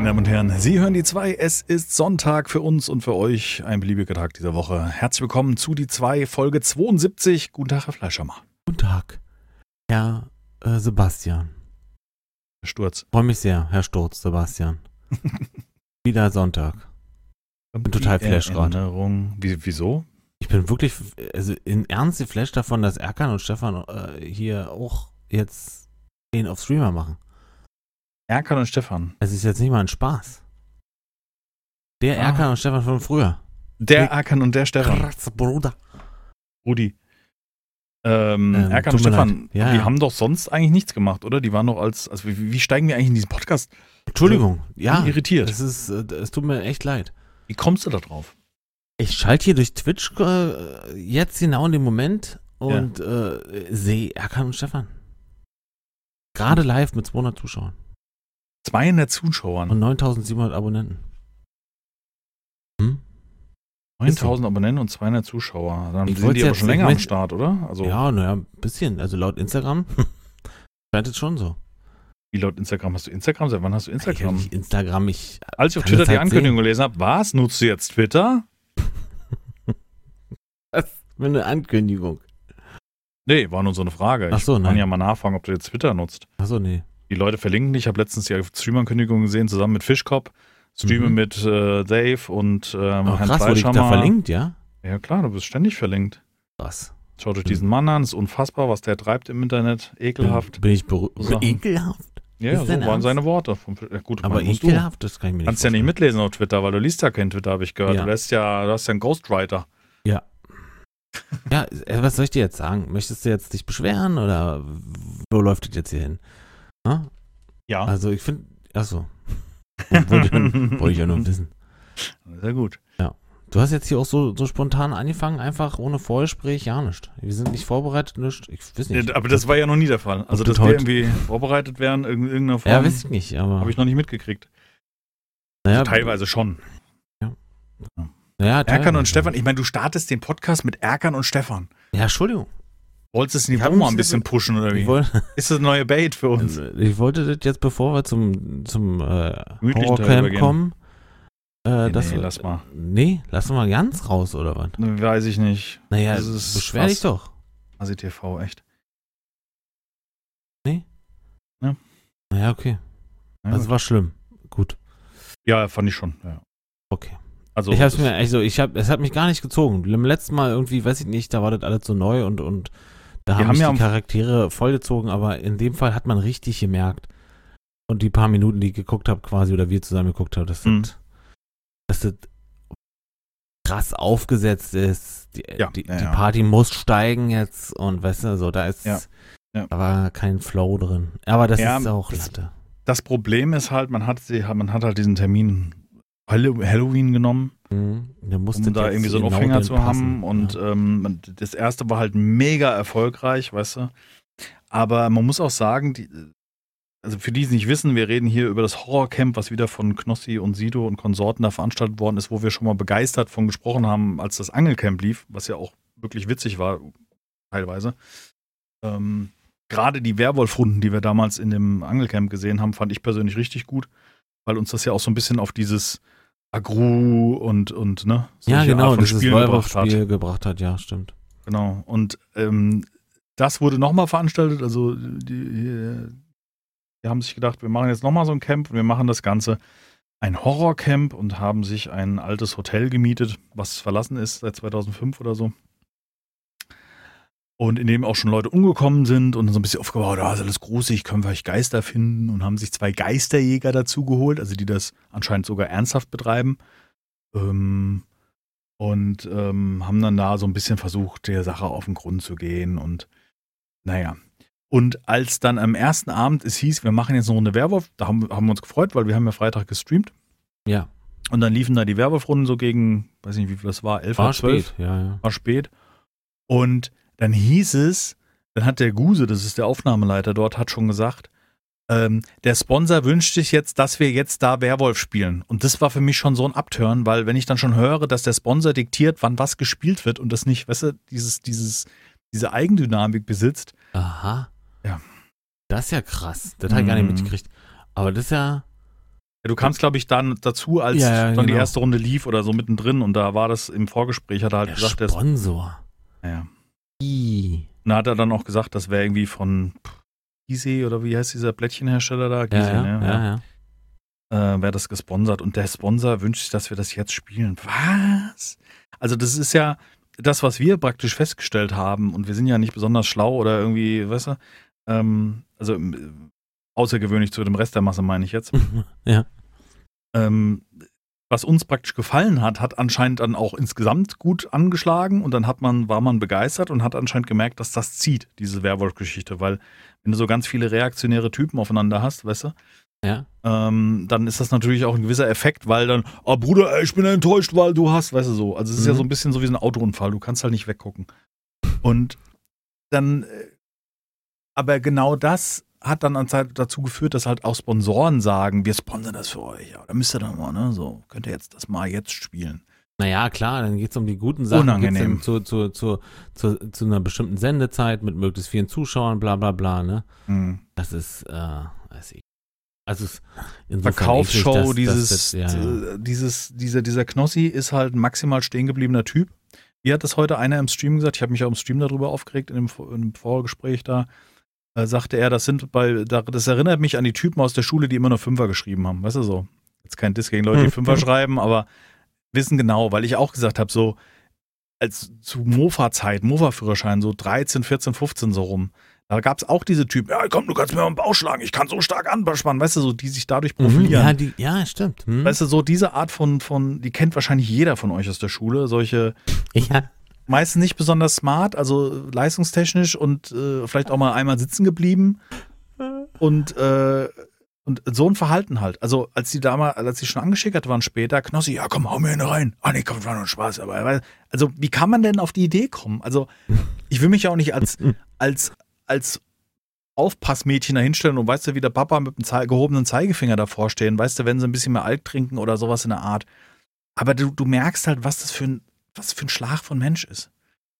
Meine Damen und Herren, Sie hören die zwei. Es ist Sonntag für uns und für euch. Ein beliebiger Tag dieser Woche. Herzlich willkommen zu die zwei, Folge 72. Guten Tag, Herr Fleischermann. Guten Tag, Herr äh, Sebastian. Sturz. Freue mich sehr, Herr Sturz, Sebastian. Wieder Sonntag. Bin total flash gerade. Erinnerung. Wie, wieso? Ich bin wirklich, also in Ernst geflasht davon, dass Erkan und Stefan äh, hier auch jetzt den auf Streamer machen. Erkan und Stefan. Es ist jetzt nicht mal ein Spaß. Der Ah. Erkan und Stefan von früher. Der Erkan und der Stefan. Krass, Bruder. Rudi. Ähm, Ähm, Erkan und Stefan. Ja, die ja. haben doch sonst eigentlich nichts gemacht, oder? Die waren doch als, also wie, wie steigen wir eigentlich in diesen Podcast? Entschuldigung, ja. Bin irritiert. Es ist, äh, es tut mir echt leid. Wie kommst du da drauf? Ich schalte hier durch Twitch äh, jetzt genau in dem Moment und äh, sehe Erkan und Stefan. Gerade live mit 200 Zuschauern 200 Zuschauern. und 9700 Abonnenten. Hm? 9000 Abonnenten und 200 Zuschauer. Dann Ich sind die aber jetzt- schon ich länger am Start, oder? Also, Ja, naja, ein bisschen. Also laut Instagram scheint es schon so. wie laut Instagram hast du Instagram? Seit wann hast du Ich Instagram? nicht Instagram, ich. Als ich auf Twitter die halt Ankündigung gelesen habe, was? Nutzt du jetzt Twitter? Was für eine Ankündigung. Nee, war nur so eine Frage. Ach so, ich kann nein. ja mal nachfragen, ob du jetzt Twitter nutzt. Achso, nee. Die Leute verlinken dich. Ich habe letztens die Stream-Ankündigung gesehen, zusammen mit Fischkopf. Streame Mhm. mit äh, Dave und ähm, Oh, Herrn krass, wurde ich da verlinkt, ja? Ja klar, du bist ständig verlinkt. Krass. Schaut euch Mhm. diesen Mann an, ist unfassbar, was der treibt im Internet. Ekelhaft. Bin ich berührt. Sachen. Ekelhaft. Ja, Ist so waren Ernst? seine Worte. Vom, ja, gut, Aber ekelhaft, das kann ich mir Du nicht kannst ja nicht vorstellen. mitlesen auf Twitter, weil du liest ja kein Twitter, habe ich gehört. Ja. Du, lässt ja, du hast ja einen Ghostwriter. Ja, äh, was soll ich dir jetzt sagen? Möchtest du jetzt dich beschweren oder wo läuft das jetzt hier hin? Ha? Ja. Also ich finde, achso. Wollte, wollte ich ja nur wissen. Sehr gut. Du hast jetzt hier auch so, so spontan angefangen, einfach ohne Vorgespräch, ja nicht. Wir sind nicht vorbereitet, nicht. Ich weiß nicht. Ja, aber das war ja noch nie der Fall. Also, dass das wir irgendwie vorbereitet wären in irgendeiner Form, ja, weiß ich nicht, aber. habe ich noch nicht mitgekriegt. naja, Teilweise schon. Naja, Erkan teilweise. und Stefan, ich meine, du startest den Podcast mit Erkan und Stefan. Ja, Entschuldigung. Wolltest du das Niveau mal ein bisschen pushen oder wie? Ich, wollte, Ist das ein neuer Bait für uns? ich wollte das jetzt, bevor wir zum, zum äh, Horrorcamp kommen. Äh, Nee, dass nee, lass mal. Nee, lass mal ganz raus, oder was? Weiß ich nicht. Naja, Das ist beschwer dich doch. Asi TV, echt. Naja, okay. Ja, Das war schlimm. Gut. ja, fand ich schon. Ja. Okay. Also, ich hab's das- mir, also ich hab, es hat mich gar nicht gezogen. Beim letzten Mal irgendwie, weiß ich nicht, da war das alles so neu und, und da haben haben ja die Charaktere vollgezogen, aber in dem Fall hat man richtig gemerkt. Und die paar Minuten, die ich geguckt habe, quasi, oder wir zusammen geguckt haben, dass, Mhm. das, dass das krass aufgesetzt ist. Die, Ja, die, ja, die ja. Party muss steigen jetzt und weißt du, so, da ist, Ja, ja. da war kein Flow drin. Aber das Ja, ist auch das- Latte. das Problem ist halt, man hat, sie, man hat halt diesen Termin Hallo- Halloween genommen, Mhm. Um da irgendwie so einen genau Aufhänger zu passen. haben. Und ja. ähm, das erste war halt mega erfolgreich, weißt du. Aber man muss auch sagen, die, also für die, die es nicht wissen, wir reden hier über das Horrorcamp, was wieder von Knossi und Sido und Konsorten da veranstaltet worden ist, wo wir schon mal begeistert von gesprochen haben, als das Angelcamp lief, was ja auch wirklich witzig war, teilweise. Ähm, Gerade die Werwolf-Runden, die wir damals in dem Angelcamp gesehen haben, fand ich persönlich richtig gut, weil uns das ja auch so ein bisschen auf dieses Agru und, und ne, ja, genau, Art von dieses gebracht gebracht hat, ja, stimmt. Genau. Und ähm, das wurde nochmal veranstaltet. Also die, die haben sich gedacht, wir machen jetzt nochmal so ein Camp und wir machen das Ganze ein Horrorcamp und haben sich ein altes Hotel gemietet, was verlassen ist seit 2005 oder so. Und in dem auch schon Leute umgekommen sind und so ein bisschen aufgebaut, da ist alles gruselig, können wir euch Geister finden und haben sich zwei Geisterjäger dazu geholt, also die das anscheinend sogar ernsthaft betreiben. Ähm, und ähm, haben dann da so ein bisschen versucht, der Sache auf den Grund zu gehen und naja. Und als dann am ersten Abend es hieß, wir machen jetzt eine Runde Werwolf, da haben, haben wir uns gefreut, weil wir haben ja Freitag gestreamt. Ja, Und dann liefen da die Werwolf-Runden so gegen, weiß nicht, wie viel das war, elf war oder zwölf. spät, ja, ja. War spät. Und dann hieß es, dann hat der Guse, das ist der Aufnahmeleiter dort, hat schon gesagt, ähm, der Sponsor wünscht sich jetzt, dass wir jetzt da Werwolf spielen. Und das war für mich schon so ein Abturn, weil wenn ich dann schon höre, dass der Sponsor diktiert, wann was gespielt wird und das nicht, weißt du, dieses, dieses, diese Eigendynamik besitzt, Aha. Ja. Das ist ja krass. Das habe ich gar nicht Mhm. mitgekriegt. Aber das ist ja, Ja, du kamst, glaube ich, dann dazu, als Ja, ja, die genau. erste Runde lief oder so mittendrin und da war das im Vorgespräch, hat er halt Der gesagt, der ist, Sponsor. ja. Und da hat er dann auch gesagt, das wäre irgendwie von Gizeh oder wie heißt dieser Blättchenhersteller da? Ja, Gizeh, ja, ne? ja, ja. Äh, wäre das gesponsert und der Sponsor wünscht sich, dass wir das jetzt spielen. Was? Also das ist ja das, was wir praktisch festgestellt haben und wir sind ja nicht besonders schlau oder irgendwie, weißt du, ähm, also ähm, außergewöhnlich zu dem Rest der Masse meine ich jetzt. ja. ähm, was uns praktisch gefallen hat, hat anscheinend dann auch insgesamt gut angeschlagen und dann hat man, war man begeistert und hat anscheinend gemerkt, dass das zieht, diese Werwolf-Geschichte, weil wenn du so ganz viele reaktionäre Typen aufeinander hast, weißt du, Ja. ähm, dann ist das natürlich auch ein gewisser Effekt, weil dann, oh Bruder, ey, ich bin enttäuscht, weil du hast, weißt du so. Also es ist ja Mhm. so ein bisschen so wie so ein Autounfall, du kannst halt nicht weggucken. Und dann, äh, aber genau das hat dann an Zeit dazu geführt, dass halt auch Sponsoren sagen, wir sponsern das für euch. Ja, da müsst ihr dann mal, ne, so, könnt ihr jetzt das mal jetzt spielen. Naja, klar, dann geht es um die guten Sachen. Unangenehm. Zu, zu, zu, zu, zu einer bestimmten Sendezeit mit möglichst vielen Zuschauern, bla bla bla, ne? Mhm. Das ist, äh, weiß ich. Also Verkaufsshow, dass- dieses, dass das- ja, ja. äh, dieses, dieser, dieser Knossi ist halt ein maximal stehen gebliebener Typ. Wie hat das heute einer im Stream gesagt? Ich habe mich auch im Stream darüber aufgeregt, in dem, Vor- im Vorgespräch da. Äh, sagte er, das sind bei, da- das erinnert mich an die Typen aus der Schule, die immer nur Fünfer geschrieben haben. Weißt du so? Jetzt kein Diss gegen Leute, die Mhm. Fünfer schreiben, aber wissen genau, weil ich auch gesagt habe, so als zu Mofa-Zeit, Mofa-Führerschein, so 13, 14, 15 so rum. Da gab es auch diese Typen, ja komm, du kannst mir mal einen Bauch schlagen, ich kann so stark anspannen, weißt du, so, die sich dadurch Mhm, profilieren. ja, die, ja, stimmt. Hm. Weißt du, so diese Art von, von, die kennt wahrscheinlich jeder von euch aus der Schule. Solche, ja. Meistens nicht besonders smart, also leistungstechnisch und äh, vielleicht auch mal einmal sitzen geblieben. Und, äh, und so ein Verhalten halt. Also, als die damals, als die schon angeschickert waren später, Knossi, ja komm, hau mir eine rein. Ah nee, komm, war nur ein Spaß. Aber, also, wie kann man denn auf die Idee kommen? Also, ich will mich ja auch nicht als, als, als Aufpassmädchen da hinstellen und weißt du, wie der Papa mit dem gehobenen Zeigefinger davor stehen, weißt du, wenn sie ein bisschen mehr Alk trinken oder sowas in der Art. Aber du, du merkst halt, was das für ein, was für ein Schlag von Mensch ist.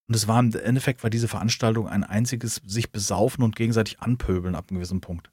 Und es war im Endeffekt war diese Veranstaltung ein einziges sich besaufen und gegenseitig anpöbeln ab einem gewissen Punkt.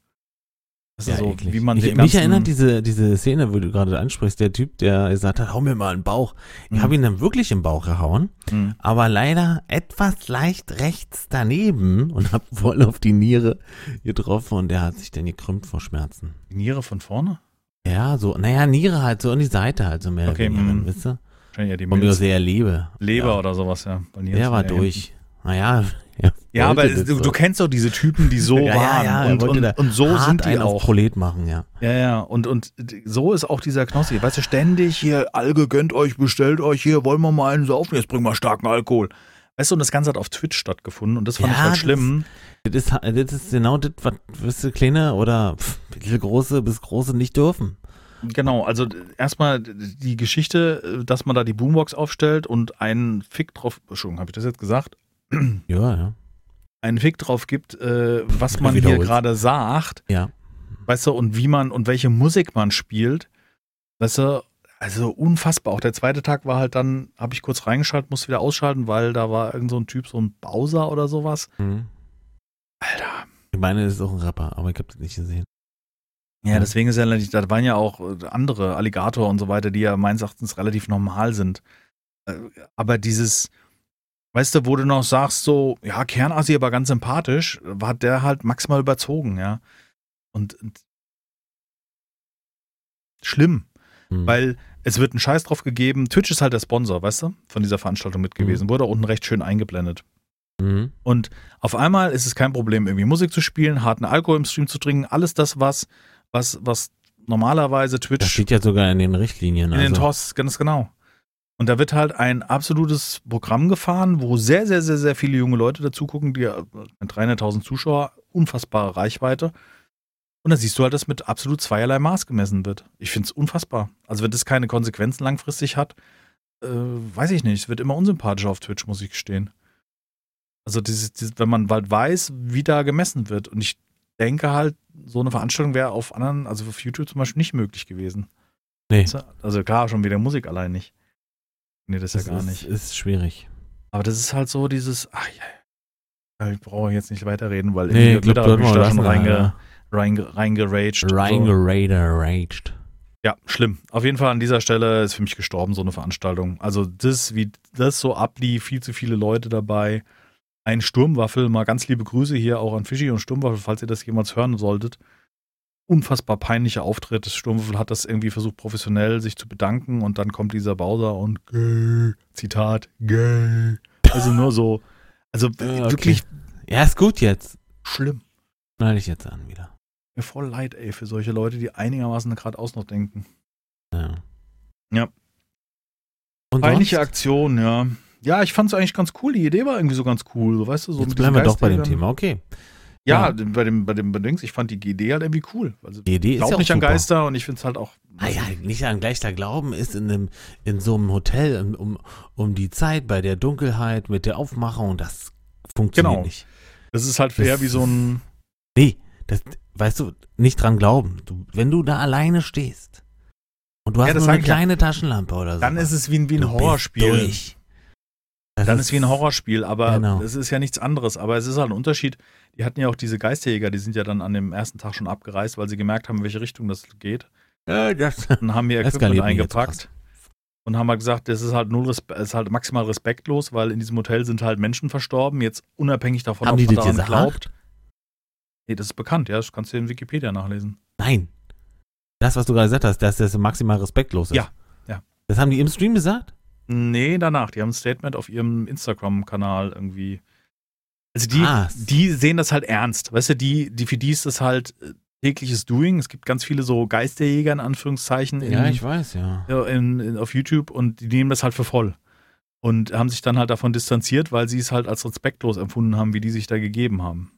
Das ist Ja, so, eklig. wie man ich, mich erinnert diese, diese Szene, wo du gerade ansprichst, der Typ, der gesagt hat, hau mir mal einen Bauch. Ich Mhm. habe ihn dann wirklich im Bauch gehauen, Mhm. aber leider etwas leicht rechts daneben und habe voll auf die Niere getroffen und der hat sich dann gekrümmt vor Schmerzen. Die Niere von vorne? Ja, so, naja, Niere halt so in die Seite halt so mehr Okay, oder weniger, mhm. weißt du? Wahrscheinlich ja die Von mir Milz. eher Leber. Leber ja. oder sowas, ja. Der war durch. Naja, ja, Ja, aber du, du kennst doch diese Typen, die so ja, waren. ja, ja, und, und, und so sind die auch. Prolet machen, ja. Ja, ja, und, und so ist auch dieser Knossi. Weißt du, ständig hier, Alge, gönnt euch, bestellt euch hier, wollen wir mal einen saufen, jetzt bringen wir starken Alkohol. Weißt du, und das Ganze hat auf Twitch stattgefunden und das fand ich halt das- schlimm. Das ist, das ist genau das, was du kleine oder pff, große bis große nicht dürfen. Genau, also erstmal die Geschichte, dass man da die Boombox aufstellt und einen Fick drauf, Entschuldigung, habe ich das jetzt gesagt? Ja, ja. Einen Fick drauf gibt, äh, was man hier gerade sagt, Ja. weißt du, und wie man und welche Musik man spielt, weißt du, also unfassbar. Auch der zweite Tag war halt dann, habe ich kurz reingeschaltet, musste wieder ausschalten, weil da war irgend so ein Typ, so ein Bowser oder sowas. Mhm. Alter. Ich meine, das ist auch ein Rapper, aber ich habe das nicht gesehen. Ja, deswegen ist ja, da waren ja auch äh, andere Alligator und so weiter, die ja meines Erachtens relativ normal sind. Äh, Aber dieses, weißt du, wo du noch sagst, so, ja, Kernassi, aber ganz sympathisch, war der halt maximal überzogen, ja. Und, und schlimm, Mhm. weil es wird ein Scheiß drauf gegeben. Twitch ist halt der Sponsor, weißt du, von dieser Veranstaltung mit gewesen. Wurde auch unten recht schön eingeblendet. Mhm. Und auf einmal ist es kein Problem, irgendwie Musik zu spielen, harten Alkohol im Stream zu trinken, alles das, was, was, was normalerweise Twitch Das steht ja sogar in den Richtlinien. in den also. TOS, ganz genau. Und da wird halt ein absolutes Programm gefahren, wo sehr, sehr, sehr, sehr viele junge Leute dazu gucken, die äh, mit 300.000 Zuschauer, unfassbare Reichweite. Und da siehst du halt, dass mit absolut zweierlei Maß gemessen wird. Ich finde es unfassbar. Also wenn das keine Konsequenzen langfristig hat, äh, weiß ich nicht. Es wird immer unsympathischer auf Twitch, muss ich gestehen. Also dieses, dieses, wenn man halt weiß, wie da gemessen wird. Und ich denke halt, so eine Veranstaltung wäre auf anderen, also auf YouTube zum Beispiel nicht möglich gewesen. Nee, Also klar, schon wieder Musik allein nicht. Nee, das ist das ja gar ist, nicht. ist schwierig. Aber das ist halt so dieses, ach ja, ich brauche jetzt nicht weiterreden, weil Nee, irgendwie ich da schon lassen, reinge, reingeraged. Reingeraged. Ja, schlimm. Auf jeden Fall an dieser Stelle ist für mich gestorben, so eine Veranstaltung. Also das, wie das so ablief, viel zu viele Leute dabei. Ein Sturmwaffel, mal ganz liebe Grüße hier auch an Fischi und Sturmwaffel, falls ihr das jemals hören solltet. Unfassbar peinlicher Auftritt. Das Sturmwaffel hat das irgendwie versucht, professionell sich zu bedanken und dann kommt dieser Bowser und gay, Zitat, gay. Also nur so, also okay. wirklich Ja, ist gut jetzt. schlimm. Schneide ich jetzt an wieder. Mir voll leid, ey, für solche Leute, die einigermaßen geradeaus noch denken. Ja. Ja. Und Peinliche sonst? Aktion, ja. Ja, ich fand es eigentlich ganz cool. Die Idee war irgendwie so ganz cool, weißt du, so Jetzt bleiben wir doch bei dem. Thema, okay. Ja, Ja. bei dem, bei dem, Dings, ich fand die Idee halt irgendwie cool. Also, Die Idee ich ist glaube ja auch nicht an super. Geister und ich finde es halt auch. Ah ja, nicht an gleicher Glauben ist in, einem, in so einem Hotel um, um, die Zeit bei der Dunkelheit mit der Aufmachung, das funktioniert Genau. nicht. Das ist halt eher Das- wie so ein. Nee, das, weißt du, nicht dran glauben. Du, wenn du da alleine stehst und du hast Ja, nur eine ich ja. kleine Taschenlampe oder so. Dann ist es wie ein, wie ein Horrorspiel. Durch. Das Dann ist wie ein Horrorspiel, aber Genau. es ist ja nichts anderes. Aber es ist halt ein Unterschied. Die hatten ja auch diese Geisterjäger, die sind ja dann an dem ersten Tag schon abgereist, weil sie gemerkt haben, in welche Richtung das geht. Ja, das, und haben ihr Equipment eingepackt und haben halt gesagt, das ist halt null Respe es ist halt maximal respektlos, weil in diesem Hotel sind halt Menschen verstorben, jetzt unabhängig davon, Haben ob die man das daran gesagt? glaubt. Nee, das ist bekannt, ja, das kannst du in Wikipedia nachlesen. nein. Das, was du gerade gesagt hast, dass das maximal respektlos ist. Ja, ja. Das haben die im Stream gesagt? Nee, danach, die haben ein Statement auf ihrem Instagram-Kanal irgendwie. Also die, Ah. die sehen das halt ernst, weißt du, die, die für die ist das halt äh, tägliches Doing. Es gibt ganz viele so Geisterjäger in Anführungszeichen in, Ja, ich weiß, ja. in, in, auf YouTube und die nehmen das halt für voll. Und haben sich dann halt davon distanziert, weil sie es halt als respektlos empfunden haben, wie die sich da gegeben haben.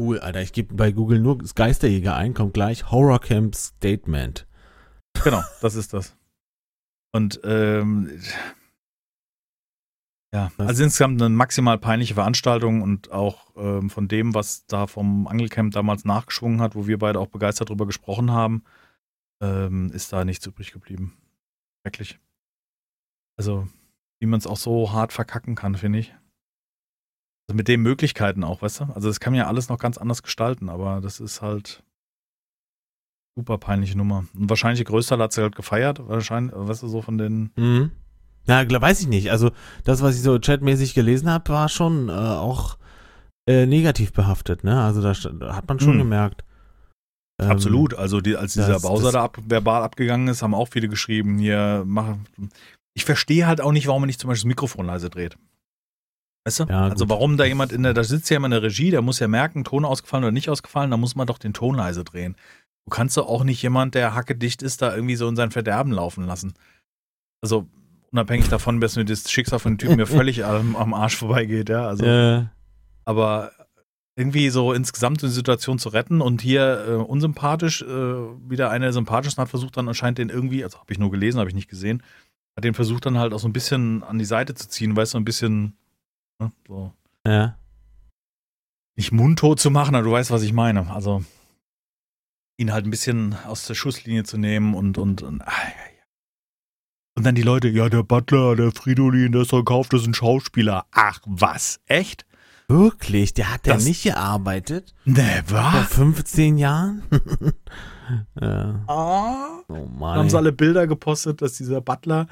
Cool, Alter. Ich gebe bei Google nur das Geisterjäger ein, kommt gleich Horrorcamp Statement. Genau, das ist das. Und ähm, ja, also insgesamt eine maximal peinliche Veranstaltung und auch ähm, von dem, was da vom Angelcamp damals nachgeschwungen hat, wo wir beide auch begeistert drüber gesprochen haben, ähm, ist da nichts übrig geblieben. Schrecklich. Also, wie man es auch so hart verkacken kann, finde ich. Also mit den Möglichkeiten auch, weißt du? Also das kann man ja alles noch ganz anders gestalten, aber das ist halt super peinliche Nummer. Und wahrscheinlich die größte hat sie halt gefeiert, wahrscheinlich, weißt du, so von den. Mhm. Ja, gl- weiß ich nicht. Also, das, was ich so chatmäßig gelesen habe, war schon äh, auch äh, negativ behaftet, ne? Also, da, hat man schon Hm. gemerkt. Ähm, Absolut. Also die, als dieser das- Bowser das- da ab, verbal abgegangen ist, haben auch viele geschrieben, hier, mach. Ich verstehe halt auch nicht, warum man nicht zum Beispiel das Mikrofon leise dreht. Weißt du? Ja, also gut. warum da jemand in der, da sitzt ja jemand in der Regie, der muss ja merken, Ton ausgefallen oder nicht ausgefallen, da muss man doch den Ton leise drehen. Du kannst doch auch nicht jemand, der hackedicht ist, da irgendwie so in sein Verderben laufen lassen. Also unabhängig davon, dass mir das Schicksal von dem Typen mir völlig am, am Arsch vorbeigeht, ja. Also Äh, aber irgendwie so insgesamt die Situation zu retten und hier äh, unsympathisch, äh, wieder einer der sympathischen hat versucht dann anscheinend den irgendwie, also habe ich nur gelesen, habe ich nicht gesehen, hat den versucht dann halt auch so ein bisschen an die Seite zu ziehen, weißt du, so ein bisschen ne, so ja. nicht mundtot zu machen, aber du weißt, was ich meine. Also ihn halt ein bisschen aus der Schusslinie zu nehmen und und und, ah, ja, ja. und dann die Leute, ja, der Butler, der Fridolin, der ist verkauft, das ist ein Schauspieler. Ach, was? Echt? Wirklich? Der hat ja Das- nicht gearbeitet? Vor Never? 15 Jahren? ja. Ah. Oh Dann Mann. haben sie alle Bilder gepostet, dass dieser Butler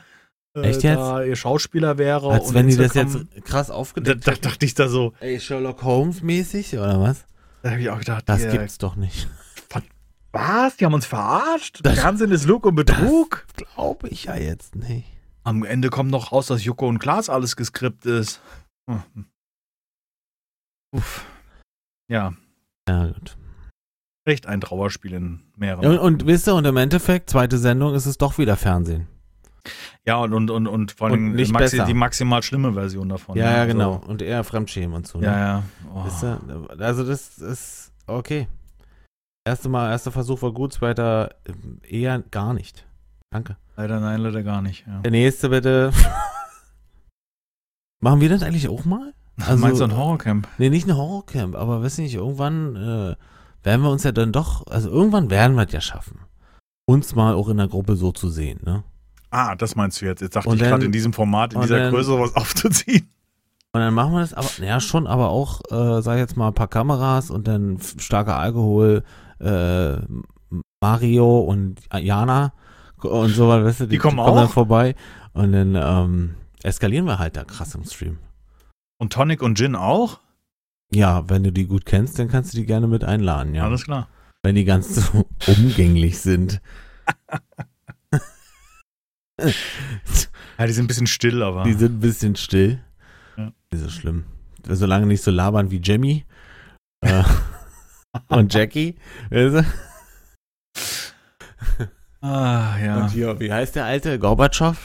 äh, Echt jetzt? da ihr Schauspieler wäre. Als und wenn die das jetzt krass Da, aufgedeckt da hätten. dachte ich da so, Ey, Sherlock Holmes mäßig oder was? da habe ich auch gedacht, Das ja, gibt's doch nicht. Was? Die haben uns verarscht? Das- Fernsehen ist Lug und Betrug? Glaube ich ja jetzt nicht. Am Ende kommt noch raus, dass Joko und Klaas alles geskript ist. Hm. Uff. Ja, Ja, gut. echt ein Trauerspiel in mehreren. Und, und wisst ihr, und im Endeffekt, zweite Sendung, ist es doch wieder Fernsehen. Ja, und, und, und, und vor Und allem nicht maxi, besser. die maximal schlimme Version davon. ja, ja, Also, genau. Und eher Fremdschämen und so. Ne? Ja, ja. Oh. Wisst ihr? Also das ist okay. Erste Mal, erster Versuch war gut, zweiter ähm, eher gar nicht. Danke. Leider nein, leider gar nicht. Ja. Der nächste bitte. Machen wir das eigentlich auch mal? Also- Meinst du ein Horrorcamp? Nee, nicht ein Horrorcamp, aber weiß nicht, irgendwann äh, werden wir uns ja dann doch, also irgendwann werden wir es ja schaffen, uns mal auch in der Gruppe so zu sehen, ne? Ah, das meinst du jetzt. Jetzt dachte Und ich gerade in diesem Format, in dieser dann- Größe was aufzuziehen. Und dann machen wir das, aber, ja schon, aber auch, äh, sag ich jetzt mal, ein paar Kameras und dann starker Alkohol, äh, Mario und Jana und so weiter, weißt du, Die kommen dann auch? vorbei und dann ähm, eskalieren wir halt da krass im Stream. Und Tonic und Gin auch? Ja, wenn du die gut kennst, dann kannst du die gerne mit einladen, ja. Alles klar. Wenn die ganz so umgänglich sind. Ja, die sind ein bisschen still, aber. Die sind ein bisschen still. Ja. Nicht so schlimm. Solange nicht so labern wie äh, und Jackie. Ah, ja. Und hier, wie heißt der alte? Gorbatschow?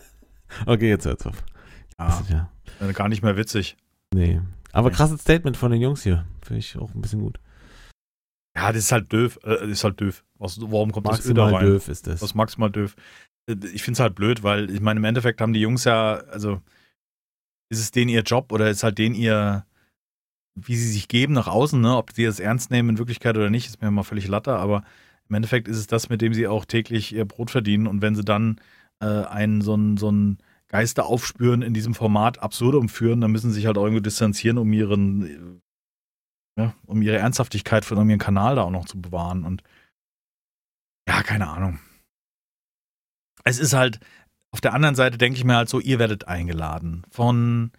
okay, jetzt hört's auf. ja. Ja. äh, Gar nicht mehr witzig. Nee. Aber krasses Statement von den Jungs hier. Finde ich auch ein bisschen gut. Ja, das ist halt doof. Äh, das ist halt doof. Was, warum kommt das Öl da Maximal rein? doof ist das. Das ist maximal doof. Äh, Ich finde es halt blöd, weil ich meine, im Endeffekt haben die Jungs ja, also ist es denen ihr Job oder ist halt denen ihr, wie sie sich geben nach außen, ne? ob sie das ernst nehmen in Wirklichkeit oder nicht, ist mir mal völlig latte, aber im Endeffekt ist es das, mit dem sie auch täglich ihr Brot verdienen und wenn sie dann äh, einen so einen so einen Geister aufspüren in diesem Format Absurdum führen, dann müssen sie sich halt auch irgendwo distanzieren, um ihren äh, ja, um ihre Ernsthaftigkeit von ihren Kanal da auch noch zu bewahren und ja, keine Ahnung. Es ist halt, auf der anderen Seite denke ich mir halt so, ihr werdet eingeladen von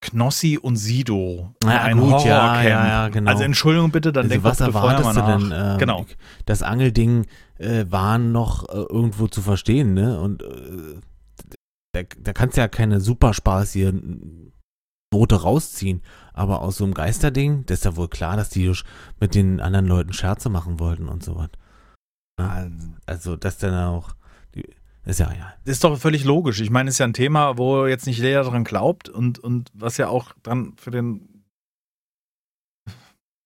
Knossi und Sido. Ja, ein gut, ja, Horrorcamp. ja, ja, genau. Also Entschuldigung bitte, dann also denkt was erwartest du denn? ähm, Genau. Das Angelding äh, war noch äh, irgendwo zu verstehen, ne? Und äh, da, da kannst du ja keine Superspaß hier Note rausziehen. Aber aus so einem Geisterding, das ist ja wohl klar, dass die mit den anderen Leuten Scherze machen wollten und so was. Also, das dann auch. Die, ist ja. Das ist doch völlig logisch. Ich meine, es ist ja ein Thema, wo jetzt nicht jeder dran glaubt und, und was ja auch dann für den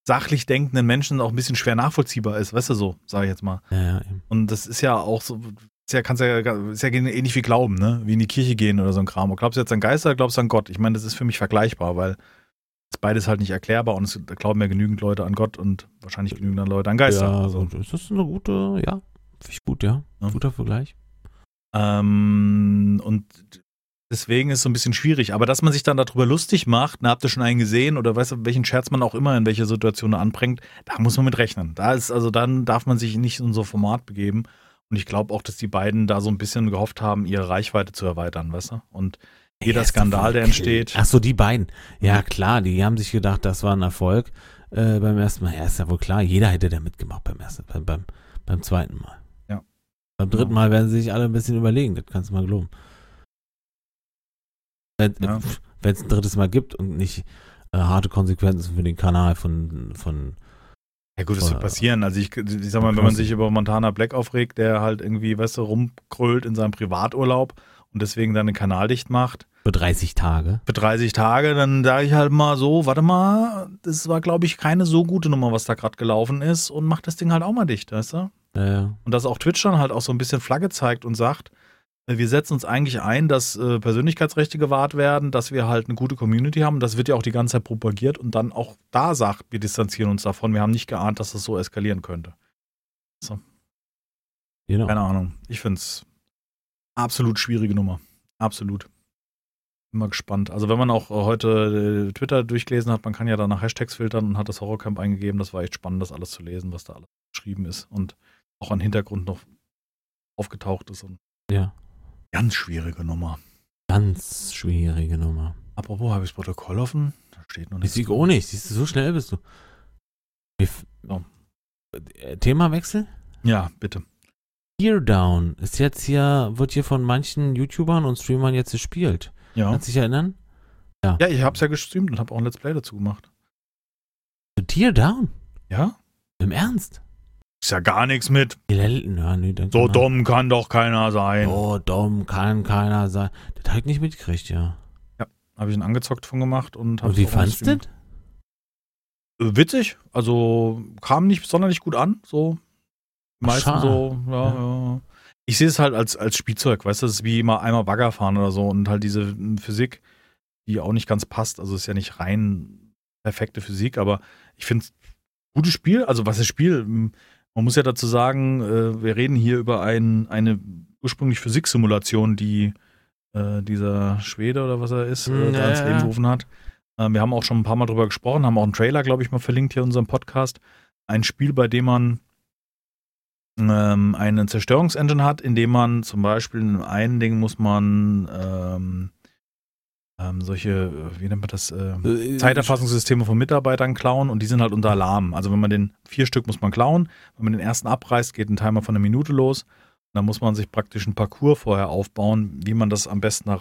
sachlich denkenden Menschen auch ein bisschen schwer nachvollziehbar ist, weißt du so, sage ich jetzt mal. ja, ja eben. Und das ist ja auch so, ist ja, kannst ja, ist ja ähnlich wie Glauben, ne? Wie in die Kirche gehen oder so ein Kram. Und glaubst du jetzt an Geister oder glaubst du an Gott? Ich meine, das ist für mich vergleichbar, weil es beides halt nicht erklärbar und es da glauben ja genügend Leute an Gott und wahrscheinlich genügend Leute an Geister. Ja, also. so, das ist eine gute, ja. Finde ich gut, ja. Ja. Guter Vergleich. Ähm, und deswegen ist es so ein bisschen schwierig. Aber dass man sich dann darüber lustig macht, na, habt ihr schon einen gesehen oder weißt du, welchen Scherz man auch immer in welcher Situation anbringt, da muss man mit rechnen. Da ist, also dann darf man sich nicht in so ein Format begeben. Und ich glaube auch, dass die beiden da so ein bisschen gehofft haben, ihre Reichweite zu erweitern, weißt du? Und jeder Ja, Skandal, der entsteht. Ach so, die beiden. Ja, klar, die haben sich gedacht, das war ein Erfolg äh, beim ersten Mal. Ja, ist ja wohl klar, jeder hätte da mitgemacht beim ersten, beim, beim, beim zweiten Mal. Beim dritten. Mal werden sie sich alle ein bisschen überlegen, das kannst du mal glauben. Wenn es ein drittes Mal gibt und nicht äh, harte Konsequenzen für den Kanal von, von Ja gut, das wird Oder- passieren. Also ich, ich sag mal, wenn man sich über Montana Black aufregt, der halt irgendwie, weißt du, rumkrölt in seinem Privaturlaub und deswegen dann den Kanal dicht macht, für 30 Tage. für 30 Tage, dann sage ich halt mal so, warte mal, das war, glaube ich, keine so gute Nummer, was da gerade gelaufen ist und mach das Ding halt auch mal dicht, weißt du? Ja, ja. Und dass auch Twitch dann halt auch so ein bisschen Flagge zeigt und sagt, äh, wir setzen uns eigentlich ein, dass äh, Persönlichkeitsrechte gewahrt werden, dass wir halt eine gute Community haben. Das wird ja auch die ganze Zeit propagiert und dann auch da sagt, wir distanzieren uns davon. Wir haben nicht geahnt, dass das so eskalieren könnte. Genau. Keine Ahnung. Ich finde es absolut schwierige Nummer. Absolut. Mal gespannt. Also wenn man auch äh, heute äh, Twitter durchgelesen hat, man kann ja da nach Hashtags filtern und hat das Horrorcamp eingegeben. Das war echt spannend, das alles zu lesen, was da alles geschrieben ist und auch an Hintergrund noch aufgetaucht ist. Und Ja. ganz schwierige Nummer. Ganz schwierige Nummer. Apropos, habe ich das Protokoll offen? Da steht noch Ich nichts. sieg auch nicht. Siehst du, so schnell bist du. Ja. Äh, Themawechsel? Ja, bitte. Teardown ist jetzt hier, wird hier von manchen YouTubern und Streamern jetzt gespielt. Ja. Kannst du dich erinnern? Ja, ich habe es ja gestreamt und habe auch ein Let's Play dazu gemacht. Teardown? Ja? Im Ernst? Ist ja gar nichts mit. Ja, nee, So kann dumm kann doch keiner sein. So dumm kann keiner sein. Das hab ich nicht mitgekriegt, ja. Habe ich ihn angezockt von gemacht und habe Und wie fandst du das? Witzig, also kam nicht sonderlich gut an, so. Die Ach, meisten schade. so, ja, ja. Ich sehe es halt als, als Spielzeug, weißt du, das ist wie immer einmal Bagger fahren oder so und halt diese m, Physik, die auch nicht ganz passt. Also ist ja nicht rein perfekte Physik, aber ich finde es gutes Spiel. Also was ist Spiel? M, Man muss ja dazu sagen, äh, wir reden hier über ein, eine ursprünglich Physiksimulation, die äh, dieser Schwede oder was er ist, äh, Hm, da ins Leben gerufen hat. Ähm, wir haben auch schon ein paar Mal drüber gesprochen, haben auch einen Trailer, glaube ich, mal verlinkt hier in unserem Podcast. Ein Spiel, bei dem man ähm, eine Zerstörungsengine hat, indem man zum Beispiel in einem Ding muss man ähm, ähm, solche, wie nennt man das, äh, Äh, Zeiterfassungssysteme von Mitarbeitern klauen und die sind halt unter Alarm. Also wenn man den vier Stück muss man klauen, wenn man den ersten abreißt, geht ein Timer von einer Minute los. Und dann muss man sich praktisch einen Parcours vorher aufbauen, wie man das am besten da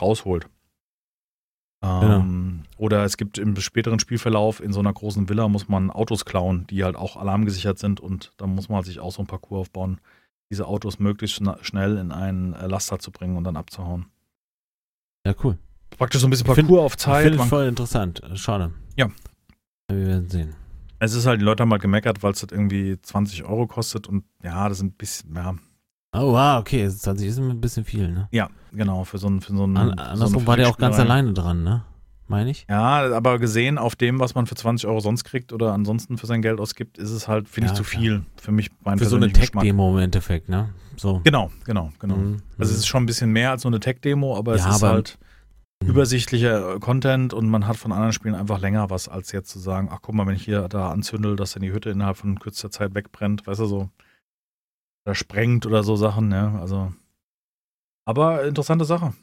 Ähm, Oder es gibt im späteren Spielverlauf in so einer großen Villa muss man Autos klauen, die halt auch alarmgesichert sind und dann muss man halt sich auch so einen Parcours aufbauen, diese Autos möglichst schnell in einen äh, Laster zu bringen und dann abzuhauen. Ja, cool. Praktisch so ein bisschen Ich find- Parcours auf Ich Zeit. finde Man voll interessant. Schade. Ja. Wir werden sehen. Es ist halt, die Leute haben mal gemeckert, weil es halt irgendwie 20 Euro kostet und ja, das ist ein bisschen, ja, Oh, wow, okay. 20 ist ein bisschen viel, ne? ja, genau, für so einen, für so einen. An, so andersrum war der auch ganz alleine dran, ne? Meine ich? Ja, aber gesehen auf dem, was man für 20 Euro sonst kriegt oder ansonsten für sein Geld ausgibt, ist es halt, finde Ja, ich, zu klar. viel für mich, mein Für so eine. Tech-Demo im Endeffekt, ne? So. Genau, genau, genau. Mhm. Also es ist schon ein bisschen mehr als so eine Tech-Demo, aber es Ja, ist aber- halt übersichtlicher äh, Content und man hat von anderen Spielen einfach länger was, als jetzt zu sagen, ach guck mal, wenn ich hier da anzündel, dass dann die Hütte innerhalb von kürzester Zeit wegbrennt, weißt du so. Oder sprengt oder so Sachen, ja, also. Aber interessante Sache.